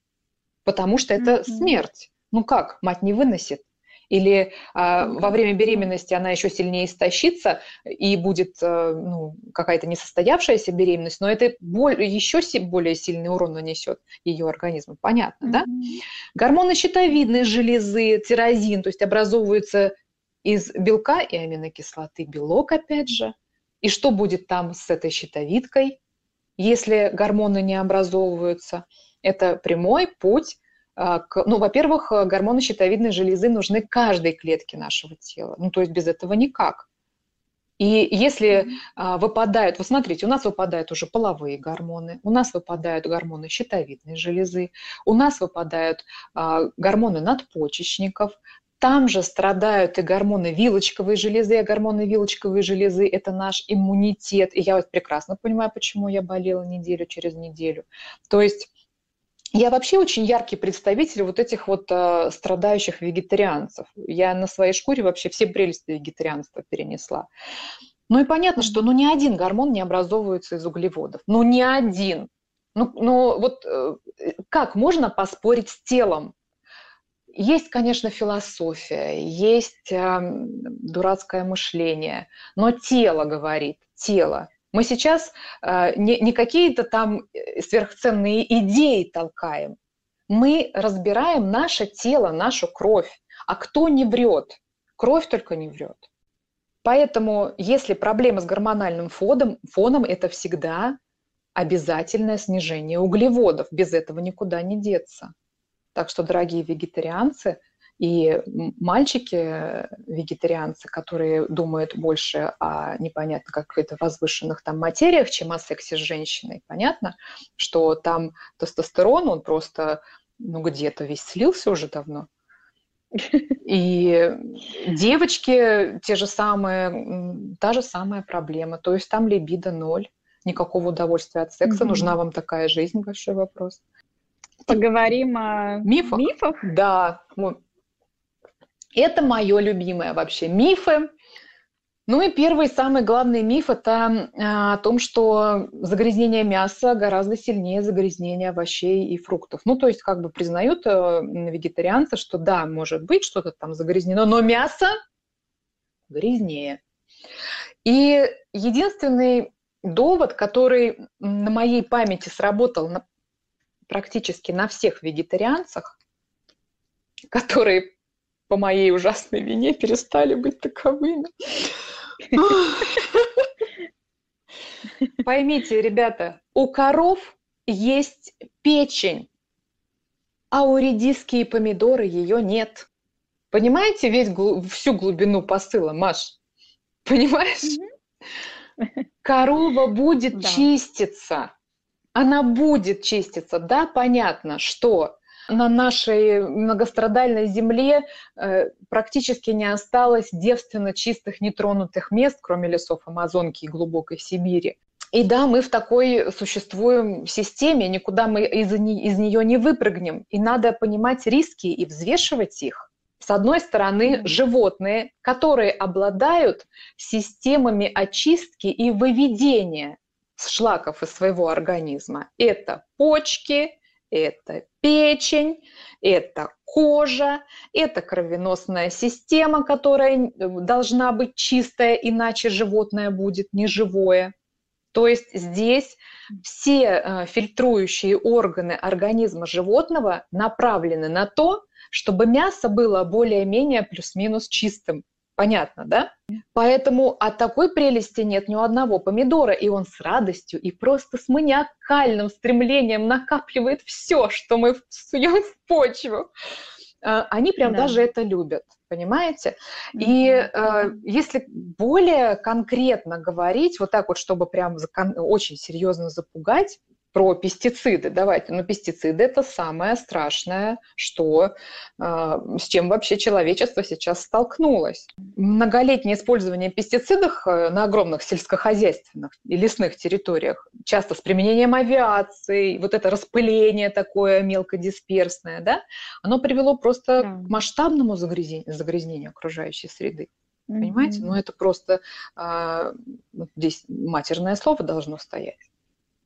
B: потому что это mm-hmm. смерть. Ну как, мать не выносит или а, во время беременности она еще сильнее истощится и будет а, ну, какая-то несостоявшаяся беременность, но это боль, еще более сильный урон нанесет ее организму. Понятно, mm-hmm. да? Гормоны щитовидной железы, тирозин, то есть образовываются из белка и аминокислоты белок, опять же. И что будет там с этой щитовидкой, если гормоны не образовываются? Это прямой путь ну, во-первых, э, гормоны щитовидной железы нужны каждой клетке нашего тела. Ну, то есть без этого никак. И если а, выпадают, вы смотрите, у нас выпадают уже половые гормоны, у нас выпадают гормоны щитовидной железы, у нас выпадают а, гормоны надпочечников, там же страдают и гормоны вилочковой железы, а гормоны вилочковой железы – это наш иммунитет. И я вот прекрасно понимаю, почему я болела неделю через неделю. То есть я вообще очень яркий представитель вот этих вот э, страдающих вегетарианцев. Я на своей шкуре вообще все прелести вегетарианства перенесла. Ну и понятно, что ну, ни один гормон не образовывается из углеводов. Ну ни один. Ну, ну вот э, как можно поспорить с телом? Есть, конечно, философия, есть э, дурацкое мышление, но тело говорит, тело. Мы сейчас э, не, не какие-то там э, сверхценные идеи толкаем. Мы разбираем наше тело, нашу кровь. А кто не врет? Кровь только не врет. Поэтому, если проблема с гормональным фоном, фоном это всегда обязательное снижение углеводов. Без этого никуда не деться. Так что, дорогие вегетарианцы и мальчики-вегетарианцы, которые думают больше о непонятно каких-то возвышенных там материях, чем о сексе с женщиной, понятно, что там тестостерон, он просто ну, где-то весь слился уже давно. И девочки те же самые, та же самая проблема. То есть там либидо ноль, никакого удовольствия от секса. Mm-hmm. Нужна вам такая жизнь? Большой вопрос.
A: Поговорим о мифах. мифах?
B: Да. Это мое любимое вообще. Мифы. Ну и первый, самый главный миф – это а, о том, что загрязнение мяса гораздо сильнее загрязнения овощей и фруктов. Ну, то есть как бы признают э, вегетарианцы, что да, может быть, что-то там загрязнено, но мясо грязнее. И единственный довод, который на моей памяти сработал на, практически на всех вегетарианцах, которые по моей ужасной вине перестали быть таковыми. Поймите, ребята, у коров есть печень, а у редиски и помидоры ее нет. Понимаете весь, всю глубину посыла, Маш? Понимаешь? Корова будет да. чиститься она будет чиститься. Да, понятно, что на нашей многострадальной земле э, практически не осталось девственно чистых нетронутых мест, кроме лесов Амазонки и глубокой Сибири. И да, мы в такой существуем системе, никуда мы из, из нее не выпрыгнем. И надо понимать риски и взвешивать их. С одной стороны, животные, которые обладают системами очистки и выведения шлаков из своего организма. Это почки, это печень, это кожа, это кровеносная система, которая должна быть чистая, иначе животное будет неживое. То есть здесь все э, фильтрующие органы организма животного направлены на то, чтобы мясо было более-менее плюс-минус чистым. Понятно, да? Поэтому от такой прелести нет ни у одного помидора, и он с радостью и просто с маниакальным стремлением накапливает все, что мы суем в почву. А, они прям да. даже это любят, понимаете? И э, если более конкретно говорить, вот так вот, чтобы прям очень серьезно запугать, про пестициды. Давайте, но ну, пестициды это самое страшное, что э, с чем вообще человечество сейчас столкнулось. Многолетнее использование пестицидов э, на огромных сельскохозяйственных и лесных территориях, часто с применением авиации, вот это распыление такое мелкодисперсное, да, оно привело просто да. к масштабному загрязнению, загрязнению окружающей среды. Понимаете? Mm-hmm. Ну, это просто э, здесь матерное слово должно стоять.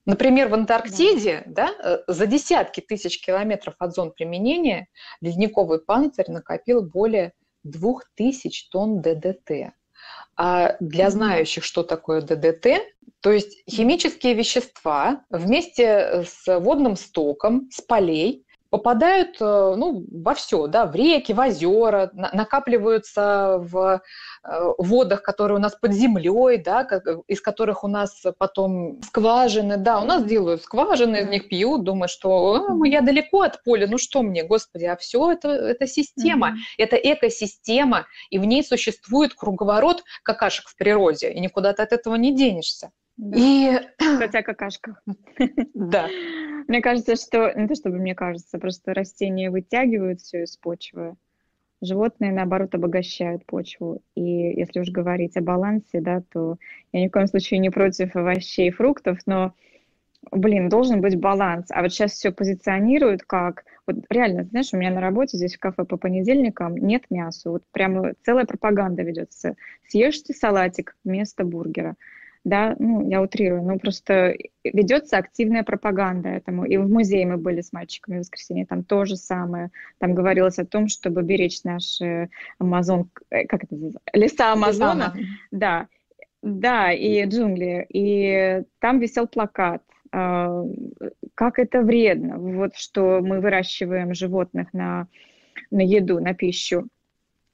B: Например, в Антарктиде да. Да, э, за десятки тысяч километров от зон применения ледниковый панцирь накопил более 2000 тонн ДДТ. А для знающих, что такое ДДТ, то есть химические вещества вместе с водным стоком, с полей попадают ну, во все, да, в реки, в озера, накапливаются в водах, которые у нас под землей, да, из которых у нас потом скважины, да, у нас делают скважины, из них пьют, думают, что я далеко от поля, ну что мне, господи, а все это, это система, mm-hmm. это экосистема, и в ней существует круговорот какашек в природе, и никуда ты от этого не денешься.
A: Да. И... Кстати, о какашках.
B: Да.
A: Мне кажется, что, не то чтобы мне кажется, просто растения вытягивают все из почвы, животные, наоборот, обогащают почву. И если уж говорить о балансе, да, то я ни в коем случае не против овощей и фруктов, но, блин, должен быть баланс. А вот сейчас все позиционируют как... Вот реально, знаешь, у меня на работе здесь в кафе по понедельникам нет мяса. Вот прямо целая пропаганда ведется. Съешьте салатик вместо бургера да, ну, я утрирую, но просто ведется активная пропаганда этому. И в музее мы были с мальчиками в воскресенье, там то же самое. Там говорилось о том, чтобы беречь наши Амазон, э, как это называется, леса Амазона. Леса. Да, да, и джунгли. И там висел плакат, а, как это вредно, вот что мы выращиваем животных на, на еду, на пищу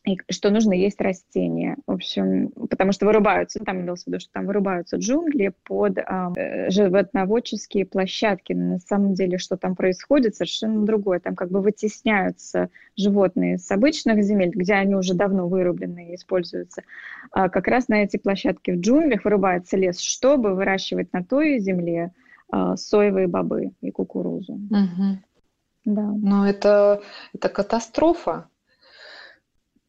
A: и что нужно есть растения. В общем, потому что вырубаются, там имелось в виду, что там вырубаются джунгли под э, животноводческие площадки. Но на самом деле, что там происходит, совершенно другое. Там как бы вытесняются животные с обычных земель, где они уже давно вырублены и используются. А как раз на эти площадки в джунглях вырубается лес, чтобы выращивать на той земле э, соевые бобы и кукурузу.
B: Угу. Да. Но это, это катастрофа.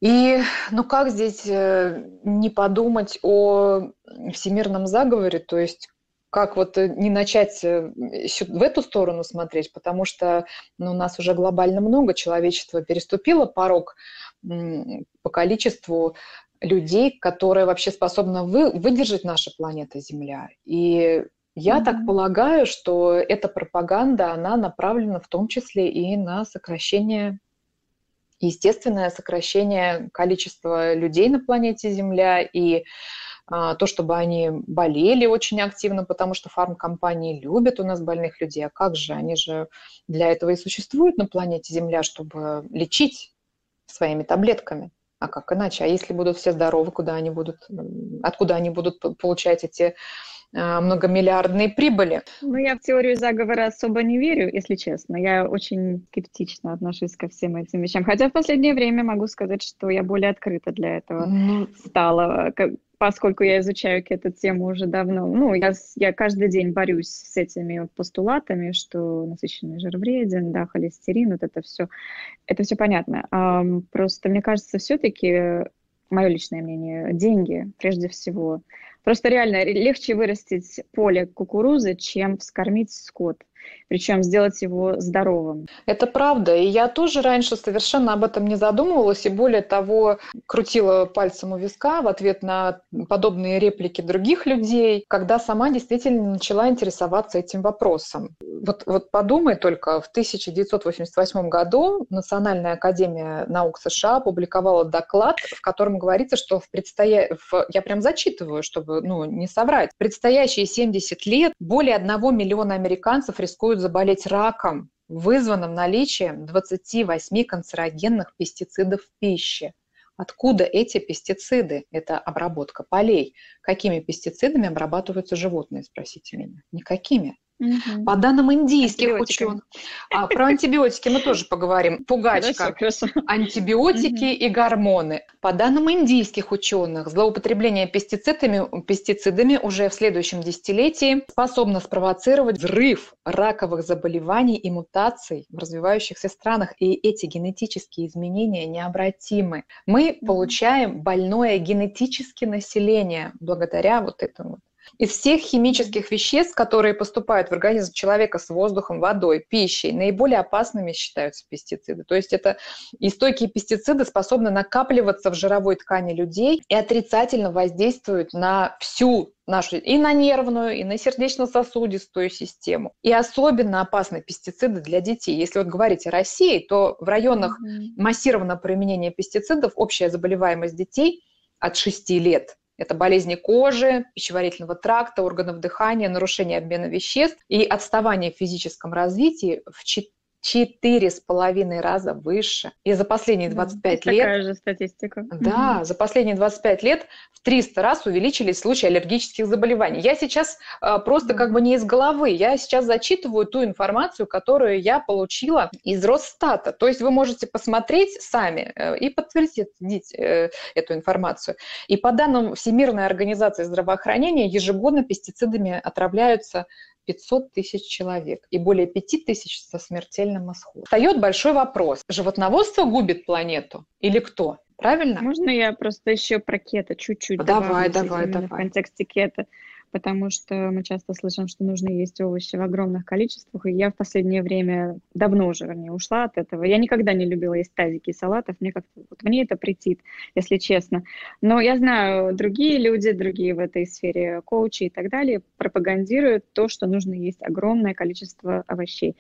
B: И ну как здесь э, не подумать о всемирном заговоре, то есть как вот э, не начать э, в эту сторону смотреть, потому что ну, у нас уже глобально много, человечество переступило порог по количеству людей, которые вообще способны вы, выдержать наша планета Земля. И я mm-hmm. так полагаю, что эта пропаганда, она направлена в том числе и на сокращение естественное сокращение количества людей на планете Земля и а, то, чтобы они болели очень активно, потому что фармкомпании любят у нас больных людей. А как же? Они же для этого и существуют на планете Земля, чтобы лечить своими таблетками. А как иначе? А если будут все здоровы, куда они будут, откуда они будут получать эти многомиллиардные прибыли.
A: Ну, я в теорию заговора особо не верю, если честно. Я очень скептично отношусь ко всем этим вещам. Хотя в последнее время могу сказать, что я более открыта для этого ну... стала, поскольку я изучаю эту тему уже давно. Ну, я, я каждый день борюсь с этими постулатами, что насыщенный жир вреден, да, холестерин, вот это все. Это все понятно. А, просто мне кажется, все-таки мое личное мнение, деньги прежде всего. Просто реально легче вырастить поле кукурузы, чем вскормить скот причем сделать его здоровым.
B: Это правда. И я тоже раньше совершенно об этом не задумывалась, и более того, крутила пальцем у виска в ответ на подобные реплики других людей, когда сама действительно начала интересоваться этим вопросом. Вот, вот подумай только, в 1988 году Национальная академия наук США опубликовала доклад, в котором говорится, что в предстоя... в... я прям зачитываю, чтобы ну, не соврать, в предстоящие 70 лет более 1 миллиона американцев рискуют заболеть раком, вызванным наличием 28 канцерогенных пестицидов в пище. Откуда эти пестициды? Это обработка полей. Какими пестицидами обрабатываются животные, спросите меня? Никакими. Угу. По данным индийских ученых, а, про антибиотики мы тоже поговорим. Пугачка, хорошо, хорошо. антибиотики угу. и гормоны. По данным индийских ученых, злоупотребление пестицидами, пестицидами уже в следующем десятилетии способно спровоцировать взрыв раковых заболеваний и мутаций в развивающихся странах. И эти генетические изменения необратимы. Мы получаем больное генетически население благодаря вот этому из всех химических веществ, которые поступают в организм человека с воздухом, водой, пищей, наиболее опасными считаются пестициды. То есть это и стойкие пестициды способны накапливаться в жировой ткани людей и отрицательно воздействуют на всю нашу и на нервную, и на сердечно-сосудистую систему. И особенно опасны пестициды для детей. Если вот говорить о России, то в районах массированного применения пестицидов общая заболеваемость детей от 6 лет это болезни кожи, пищеварительного тракта, органов дыхания, нарушение обмена веществ и отставание в физическом развитии в четыре с половиной раза выше. И за последние 25 да, лет...
A: Такая же статистика.
B: Да, угу. за последние 25 лет в 300 раз увеличились случаи аллергических заболеваний. Я сейчас э, просто как бы не из головы, я сейчас зачитываю ту информацию, которую я получила из Росстата. То есть вы можете посмотреть сами э, и подтвердить э, эту информацию. И по данным Всемирной организации здравоохранения, ежегодно пестицидами отравляются 500 тысяч человек и более 5 тысяч со смертельным исходом. Встает большой вопрос. Животноводство губит планету или кто? Правильно?
A: Можно я просто еще про кето чуть-чуть
B: Давай, давай, давай.
A: В контексте кето потому что мы часто слышим, что нужно есть овощи в огромных количествах, и я в последнее время, давно уже, вернее, ушла от этого. Я никогда не любила есть тазики и салатов, мне как-то, вот мне это претит, если честно. Но я знаю, другие люди, другие в этой сфере, коучи и так далее, пропагандируют то, что нужно есть огромное количество овощей.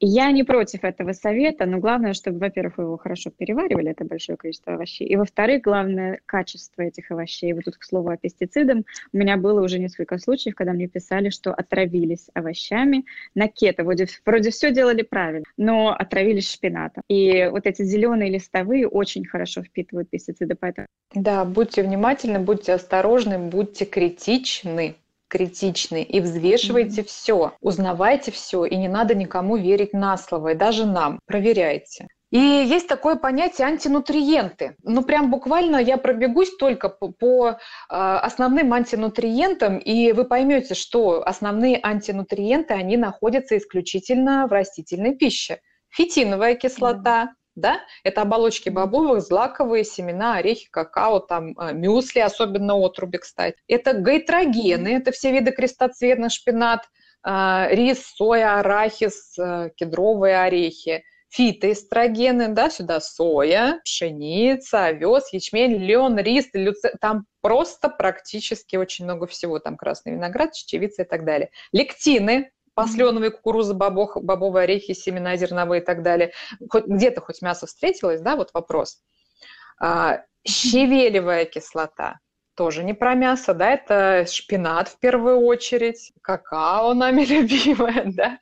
A: Я не против этого совета, но главное, чтобы, во-первых, вы его хорошо переваривали, это большое количество овощей, и, во-вторых, главное, качество этих овощей. Вот тут, к слову, о пестицидах. У меня было уже несколько случаев, когда мне писали, что отравились овощами на кето. Вроде, вроде все делали правильно, но отравились шпинатом. И вот эти зеленые листовые очень хорошо впитывают пестициды, поэтому...
B: Да, будьте внимательны, будьте осторожны, будьте критичны критичны и взвешивайте mm-hmm. все, узнавайте все, и не надо никому верить на слово, и даже нам. Проверяйте. И есть такое понятие антинутриенты. Ну, прям буквально я пробегусь только по, по э, основным антинутриентам, и вы поймете, что основные антинутриенты, они находятся исключительно в растительной пище. Фитиновая кислота, да, это оболочки бобовых, злаковые, семена, орехи, какао, там э, мюсли, особенно отруби, кстати. Это гайтрогены, это все виды крестоцветных, шпинат, э, рис, соя, арахис, э, кедровые орехи. Фитоэстрогены, да, сюда соя, пшеница, овес, ячмень, лен, рис, люци... там просто практически очень много всего, там красный виноград, чечевица и так далее. Лектины, посленовые кукуруза, бобов, бобовые орехи, семена зерновые и так далее. Хоть, где-то хоть мясо встретилось, да, вот вопрос. А, щавелевая кислота, тоже не про мясо, да, это шпинат в первую очередь, какао нами любимое, да.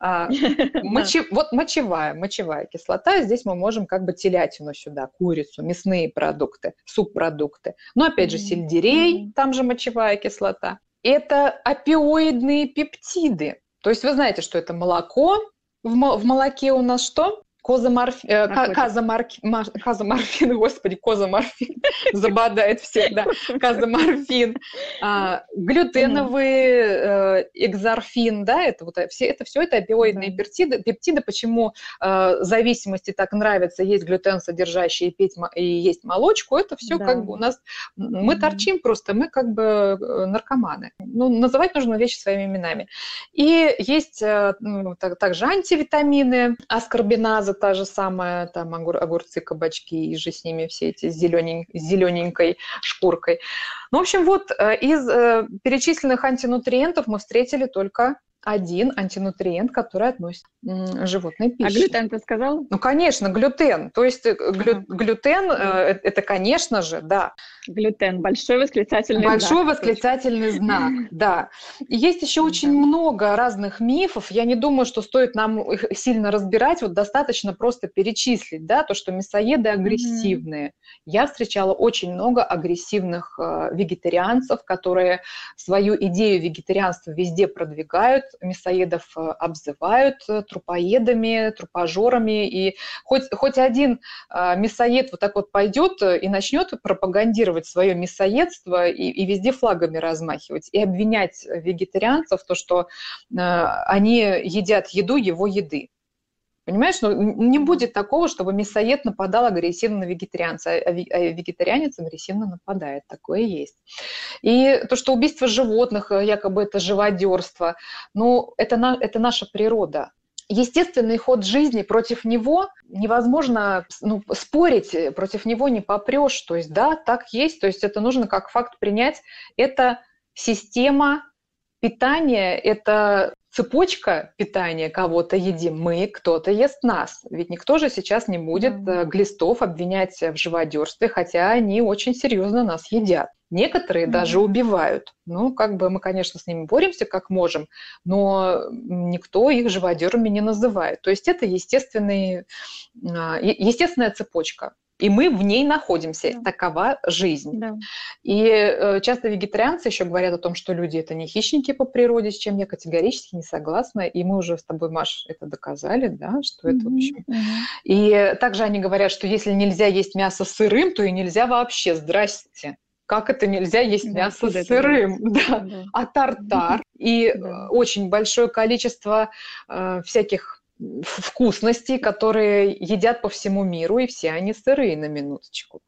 B: А, мочи, вот мочевая, мочевая кислота, здесь мы можем как бы телятину сюда, курицу, мясные продукты, субпродукты. Но опять же сельдерей, там же мочевая кислота. Это опиоидные пептиды, то есть вы знаете, что это молоко. В, молоке у нас что? Козаморф... э, казаморф... казаморфин, господи, козаморфин, забодает всех, да, казаморфин, а, глютеновый э, экзорфин, да, это вот все это все это опиоидные пептиды, пептиды, почему э, зависимости так нравится, есть глютен содержащий и, пить, и есть молочку, это все да. как бы у нас, мы торчим просто, мы как бы э, наркоманы. Ну, называть нужно вещи своими именами. И есть э, ну, так, также антивитамины, аскорбиназа, та же самая, там огур, огурцы, кабачки, и же с ними все эти зеленень, зелененькой шкуркой. Ну, в общем, вот э, из э, перечисленных антинутриентов мы встретили только один антинутриент, который относится к животной пище.
A: А глютен ты сказал?
B: Ну, конечно, глютен. То есть э, глю, глютен uh-huh. это, конечно же, да.
A: Глютен, большой восклицательный
B: большой знак. Большой восклицательный знак, да. есть еще очень много разных мифов. Я не думаю, что стоит нам их сильно разбирать. Вот достаточно просто перечислить, да, то, что мясоеды агрессивные. Я встречала очень много агрессивных э, вегетарианцев, которые свою идею вегетарианства везде продвигают, мясоедов э, обзывают э, трупоедами, трупожорами. И хоть, хоть один э, мясоед вот так вот пойдет и начнет пропагандировать свое мясоедство и, и везде флагами размахивать, и обвинять вегетарианцев в то, что они едят еду его еды. Понимаешь, ну, не будет такого, чтобы мясоед нападал агрессивно на вегетарианца, а, а вегетарианец агрессивно нападает. Такое есть. И то, что убийство животных, э, якобы это живодерство, ну, это, на, это наша природа. Естественный ход жизни против него невозможно ну, спорить, э, против него не попрешь. То есть, да, так есть, то есть это нужно как факт принять. Это система питания, это цепочка питания, кого-то едим мы, кто-то ест нас. Ведь никто же сейчас не будет mm-hmm. глистов обвинять в живодерстве, хотя они очень серьезно нас едят. Некоторые mm-hmm. даже убивают. Ну, как бы мы, конечно, с ними боремся как можем, но никто их живодерами не называет. То есть это естественный, а, естественная цепочка и мы в ней находимся. Да. Такова жизнь. Да. И э, часто вегетарианцы еще говорят о том, что люди это не хищники по природе, с чем я категорически не согласна. И мы уже с тобой, Маш, это доказали, да, что это, mm-hmm. в общем. Mm-hmm. И также они говорят, что если нельзя есть мясо сырым, то и нельзя вообще. Здрасте как это нельзя есть да, мясо сырым, да. да. а тартар и да. очень большое количество э, всяких вкусностей, которые едят по всему миру, и все они сырые на минуточку.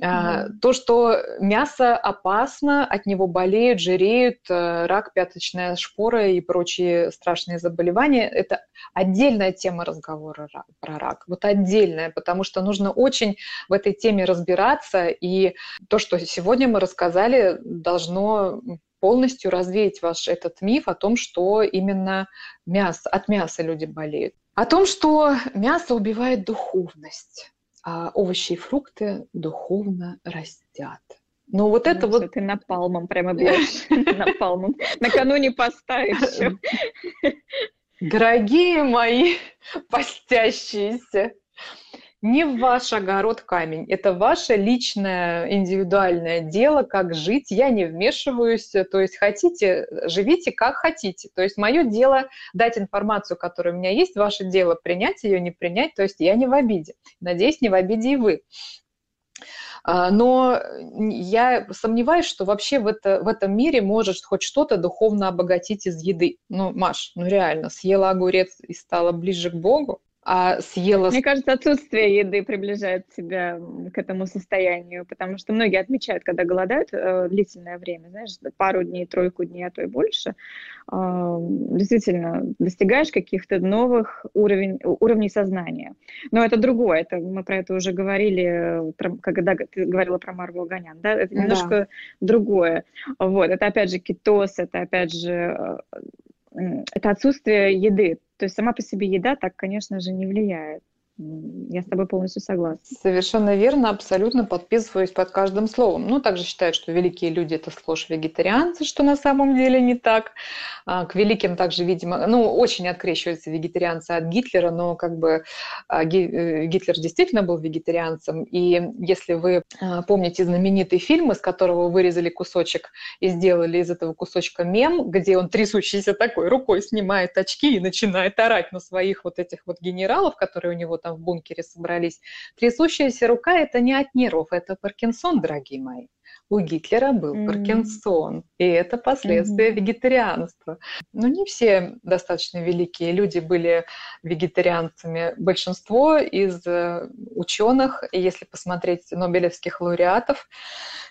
B: Mm-hmm. То, что мясо опасно, от него болеют, жиреют, э, рак, пяточная шпора и прочие страшные заболевания, это отдельная тема разговора про рак. Вот отдельная, потому что нужно очень в этой теме разбираться, и то, что сегодня мы рассказали, должно полностью развеять ваш этот миф о том, что именно мясо, от мяса люди болеют. О том, что мясо убивает духовность, а овощи и фрукты духовно растят.
A: Ну вот это ну, вот... Ты напалмом прямо бьешь. Напалмом. Накануне поста еще.
B: Дорогие мои постящиеся, не в ваш огород камень. Это ваше личное, индивидуальное дело, как жить. Я не вмешиваюсь. То есть хотите, живите как хотите. То есть мое дело дать информацию, которая у меня есть. Ваше дело принять ее, не принять. То есть я не в обиде. Надеюсь, не в обиде и вы. А, но я сомневаюсь, что вообще в, это, в этом мире может хоть что-то духовно обогатить из еды. Ну, Маш, ну реально, съела огурец и стала ближе к Богу а съела...
A: Мне кажется, отсутствие еды приближает тебя к этому состоянию, потому что многие отмечают, когда голодают э, длительное время, знаешь, пару дней, тройку дней, а то и больше, э, действительно достигаешь каких-то новых уровень, уровней сознания. Но это другое, это, мы про это уже говорили, про, когда ты говорила про Марвел Гонян, да, это немножко да. другое. Вот, это опять же кетоз, это опять же э, это отсутствие еды, то есть сама по себе еда так, конечно же, не влияет. Я с тобой полностью согласна.
B: Совершенно верно, абсолютно подписываюсь под каждым словом. Ну, также считаю, что великие люди – это сплошь вегетарианцы, что на самом деле не так. А, к великим также, видимо, ну, очень открещиваются вегетарианцы от Гитлера, но как бы а, э, Гитлер действительно был вегетарианцем. И если вы а, помните знаменитый фильм, из которого вырезали кусочек и сделали из этого кусочка мем, где он трясущийся такой рукой снимает очки и начинает орать на своих вот этих вот генералов, которые у него там в бункере собрались. Трясущаяся рука – это не от нервов, это Паркинсон, дорогие мои. У Гитлера был mm-hmm. Паркинсон, и это последствия mm-hmm. вегетарианства. Но не все достаточно великие люди были вегетарианцами. Большинство из э, ученых, если посмотреть нобелевских лауреатов,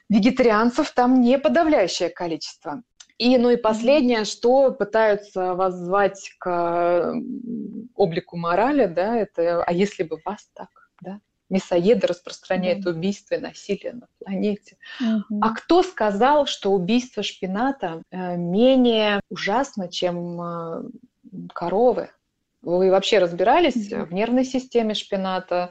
B: вегетарианцев там не подавляющее количество. И, ну и последнее, что пытаются воззвать к облику морали, да, это, а если бы вас так, да, мясоеды распространяют убийство и насилие на планете. Mm-hmm. А кто сказал, что убийство шпината э, менее ужасно, чем э, коровы? Вы вообще разбирались mm в нервной системе шпината?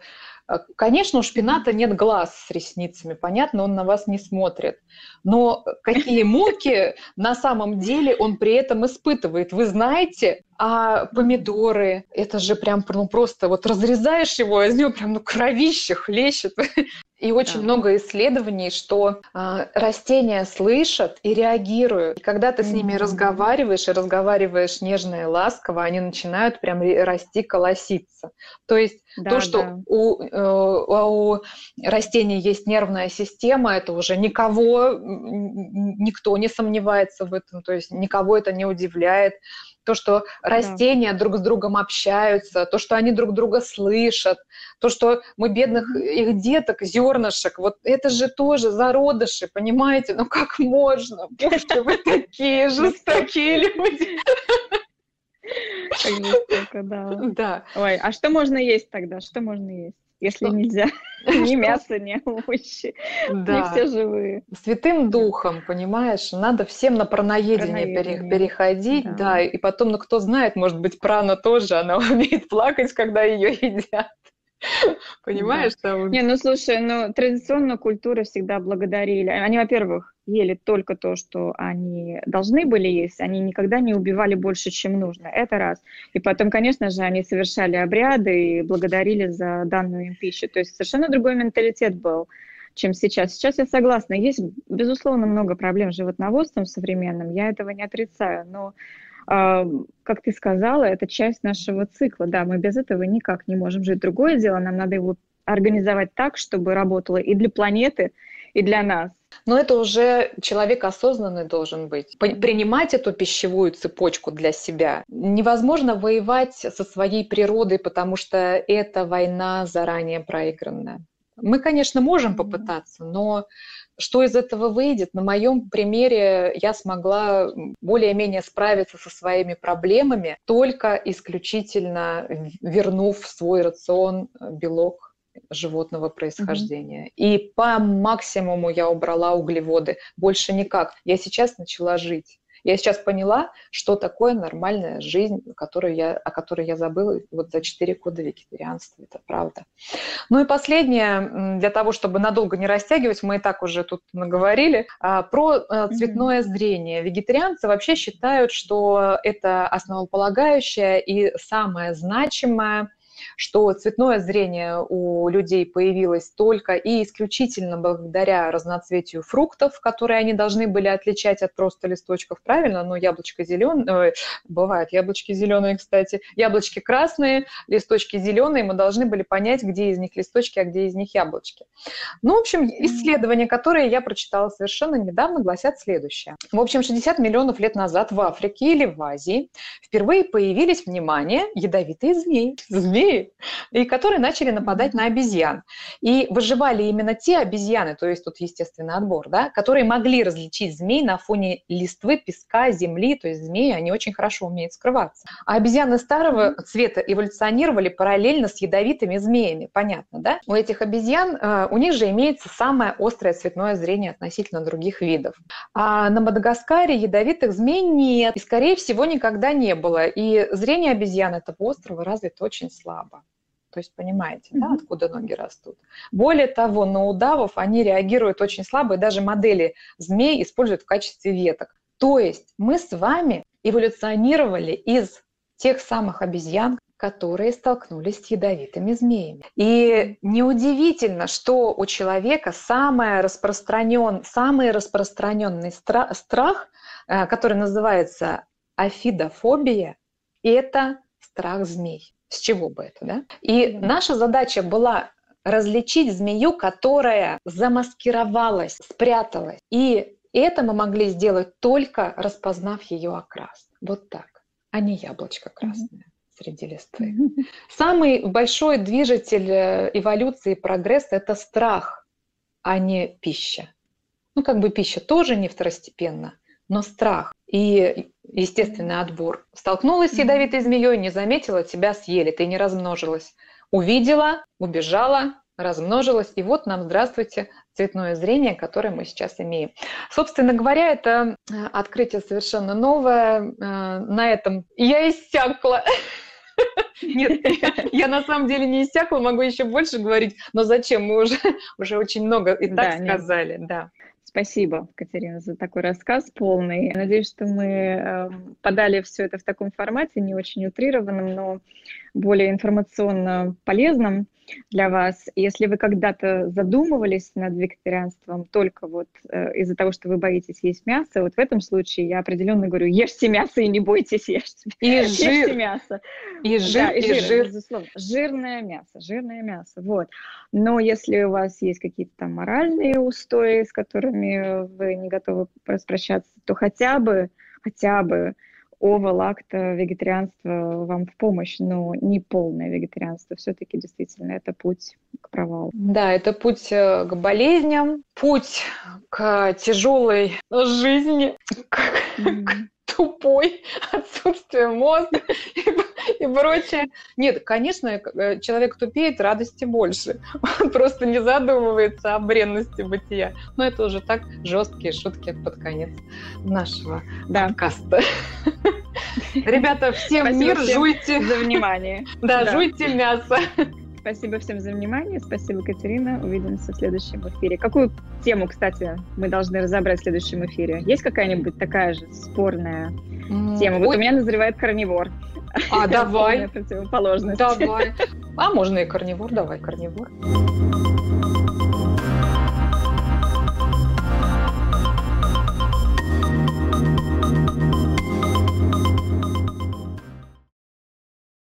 B: Э, конечно, у шпината нет глаз с ресницами, понятно, он на вас не смотрит. Но какие муки на самом деле он при этом испытывает, вы знаете? А помидоры, это же прям ну, просто вот разрезаешь его, из него прям ну, кровище хлещет. И очень да. много исследований, что э, растения слышат и реагируют. И когда ты с ними mm-hmm. разговариваешь и разговариваешь нежно и ласково, они начинают прям расти, колоситься. То есть да, то, что да. у, э, у растений есть нервная система, это уже никого, никто не сомневается в этом, то есть никого это не удивляет то, что растения да. друг с другом общаются, то, что они друг друга слышат, то, что мы бедных их деток, зернышек, вот это же тоже зародыши, понимаете? Ну как можно? Боже, вы такие жестокие люди.
A: Да. Ой, а что можно есть тогда? Что можно есть? Если нельзя ни мясо, ни овощи, да. не все живые.
B: Святым духом, понимаешь, надо всем на праноедение, праноедение. переходить, да. да, и потом, ну кто знает, может быть, прана тоже, она умеет плакать, когда ее едят. Понимаешь,
A: там... Не, ну слушай, ну традиционно культуры всегда благодарили. Они, во-первых, ели только то, что они должны были есть, они никогда не убивали больше, чем нужно. Это раз. И потом, конечно же, они совершали обряды и благодарили за данную им пищу. То есть совершенно другой менталитет был чем сейчас. Сейчас я согласна, есть, безусловно, много проблем с животноводством современным, я этого не отрицаю, но как ты сказала, это часть нашего цикла. Да, мы без этого никак не можем жить. Другое дело, нам надо его организовать так, чтобы работало и для планеты, и для нас.
B: Но это уже человек осознанный должен быть. Принимать эту пищевую цепочку для себя. Невозможно воевать со своей природой, потому что это война заранее проигранная. Мы, конечно, можем попытаться, но что из этого выйдет? На моем примере я смогла более-менее справиться со своими проблемами, только исключительно вернув в свой рацион белок животного происхождения. Mm-hmm. И по максимуму я убрала углеводы. Больше никак. Я сейчас начала жить. Я сейчас поняла, что такое нормальная жизнь, которую я, о которой я забыла вот за 4 года вегетарианства. Это правда. Ну и последнее, для того, чтобы надолго не растягивать, мы и так уже тут наговорили, а, про э, цветное зрение. Вегетарианцы вообще считают, что это основополагающее и самое значимое что цветное зрение у людей появилось только и исключительно благодаря разноцветию фруктов, которые они должны были отличать от просто листочков, правильно? Но яблочко зеленое, бывают яблочки зеленые, кстати, яблочки красные, листочки зеленые, мы должны были понять, где из них листочки, а где из них яблочки. Ну, в общем, исследования, которые я прочитала совершенно недавно, гласят следующее. В общем, 60 миллионов лет назад в Африке или в Азии впервые появились, внимание, ядовитые змеи. Змеи и которые начали нападать на обезьян. И выживали именно те обезьяны, то есть тут естественный отбор, да, которые могли различить змей на фоне листвы, песка, земли, то есть змеи, они очень хорошо умеют скрываться. А обезьяны старого цвета эволюционировали параллельно с ядовитыми змеями, понятно, да? У этих обезьян, э, у них же имеется самое острое цветное зрение относительно других видов. А на Мадагаскаре ядовитых змей нет, и, скорее всего, никогда не было. И зрение обезьян этого острова развито очень слабо. То есть понимаете, mm-hmm. да, откуда ноги растут. Более того, на удавов они реагируют очень слабо, и даже модели змей используют в качестве веток. То есть мы с вами эволюционировали из тех самых обезьян, которые столкнулись с ядовитыми змеями. И неудивительно, что у человека самый распространен, самый распространенный страх, страх, э, который называется афидофобия, это страх змей. С чего бы это, да? И наша задача была различить змею, которая замаскировалась, спряталась. И это мы могли сделать только распознав ее окрас. Вот так, а не яблочко красное mm-hmm. среди листвы. Самый большой движитель э, эволюции и прогресса – это страх, а не пища. Ну, как бы пища тоже не второстепенна, но страх. И естественный отбор. Столкнулась с ядовитой змеей, не заметила, тебя съели, ты не размножилась. Увидела, убежала, размножилась, и вот нам, здравствуйте, цветное зрение, которое мы сейчас имеем. Собственно говоря, это э, открытие совершенно новое. Э, на этом я иссякла. Нет, я на самом деле не иссякла, могу еще больше говорить, но зачем? Мы уже, уже очень много и так сказали, да.
A: Спасибо, Катерина, за такой рассказ полный. Надеюсь, что мы эм, подали все это в таком формате, не очень утрированном, но более информационно полезном для вас. Если вы когда-то задумывались над вегетарианством только вот э, из-за того, что вы боитесь есть мясо, вот в этом случае я определенно говорю, ешьте мясо и не бойтесь есть.
B: И жир.
A: Ешьте мясо.
B: И жир, да, и, и жир, жир.
A: безусловно. Жирное мясо, жирное мясо, вот. Но если у вас есть какие-то там моральные устои, с которыми вы не готовы распрощаться, то хотя бы, хотя бы ова, лакта, вегетарианство вам в помощь, но не полное вегетарианство. Все-таки действительно это путь к провалу.
B: Да, это путь э, к болезням, путь к тяжелой жизни, mm-hmm. Тупой, отсутствие мозга и, и прочее. Нет, конечно, э, человек тупеет, радости больше. Он просто не задумывается о бренности бытия. Но это уже так жесткие шутки под конец нашего да. подкаста. Ребята, всем Спасибо мир, всем жуйте.
A: За внимание.
B: Да, да, жуйте мясо.
A: Спасибо всем за внимание. Спасибо, Катерина. Увидимся в следующем эфире. Какую тему, кстати, мы должны разобрать в следующем эфире? Есть какая-нибудь такая же спорная mm, тема? Вот ой. у меня назревает карнивор.
B: А, давай.
A: Противоположность.
B: Давай. А, можно и карнивор. Давай, карнивор.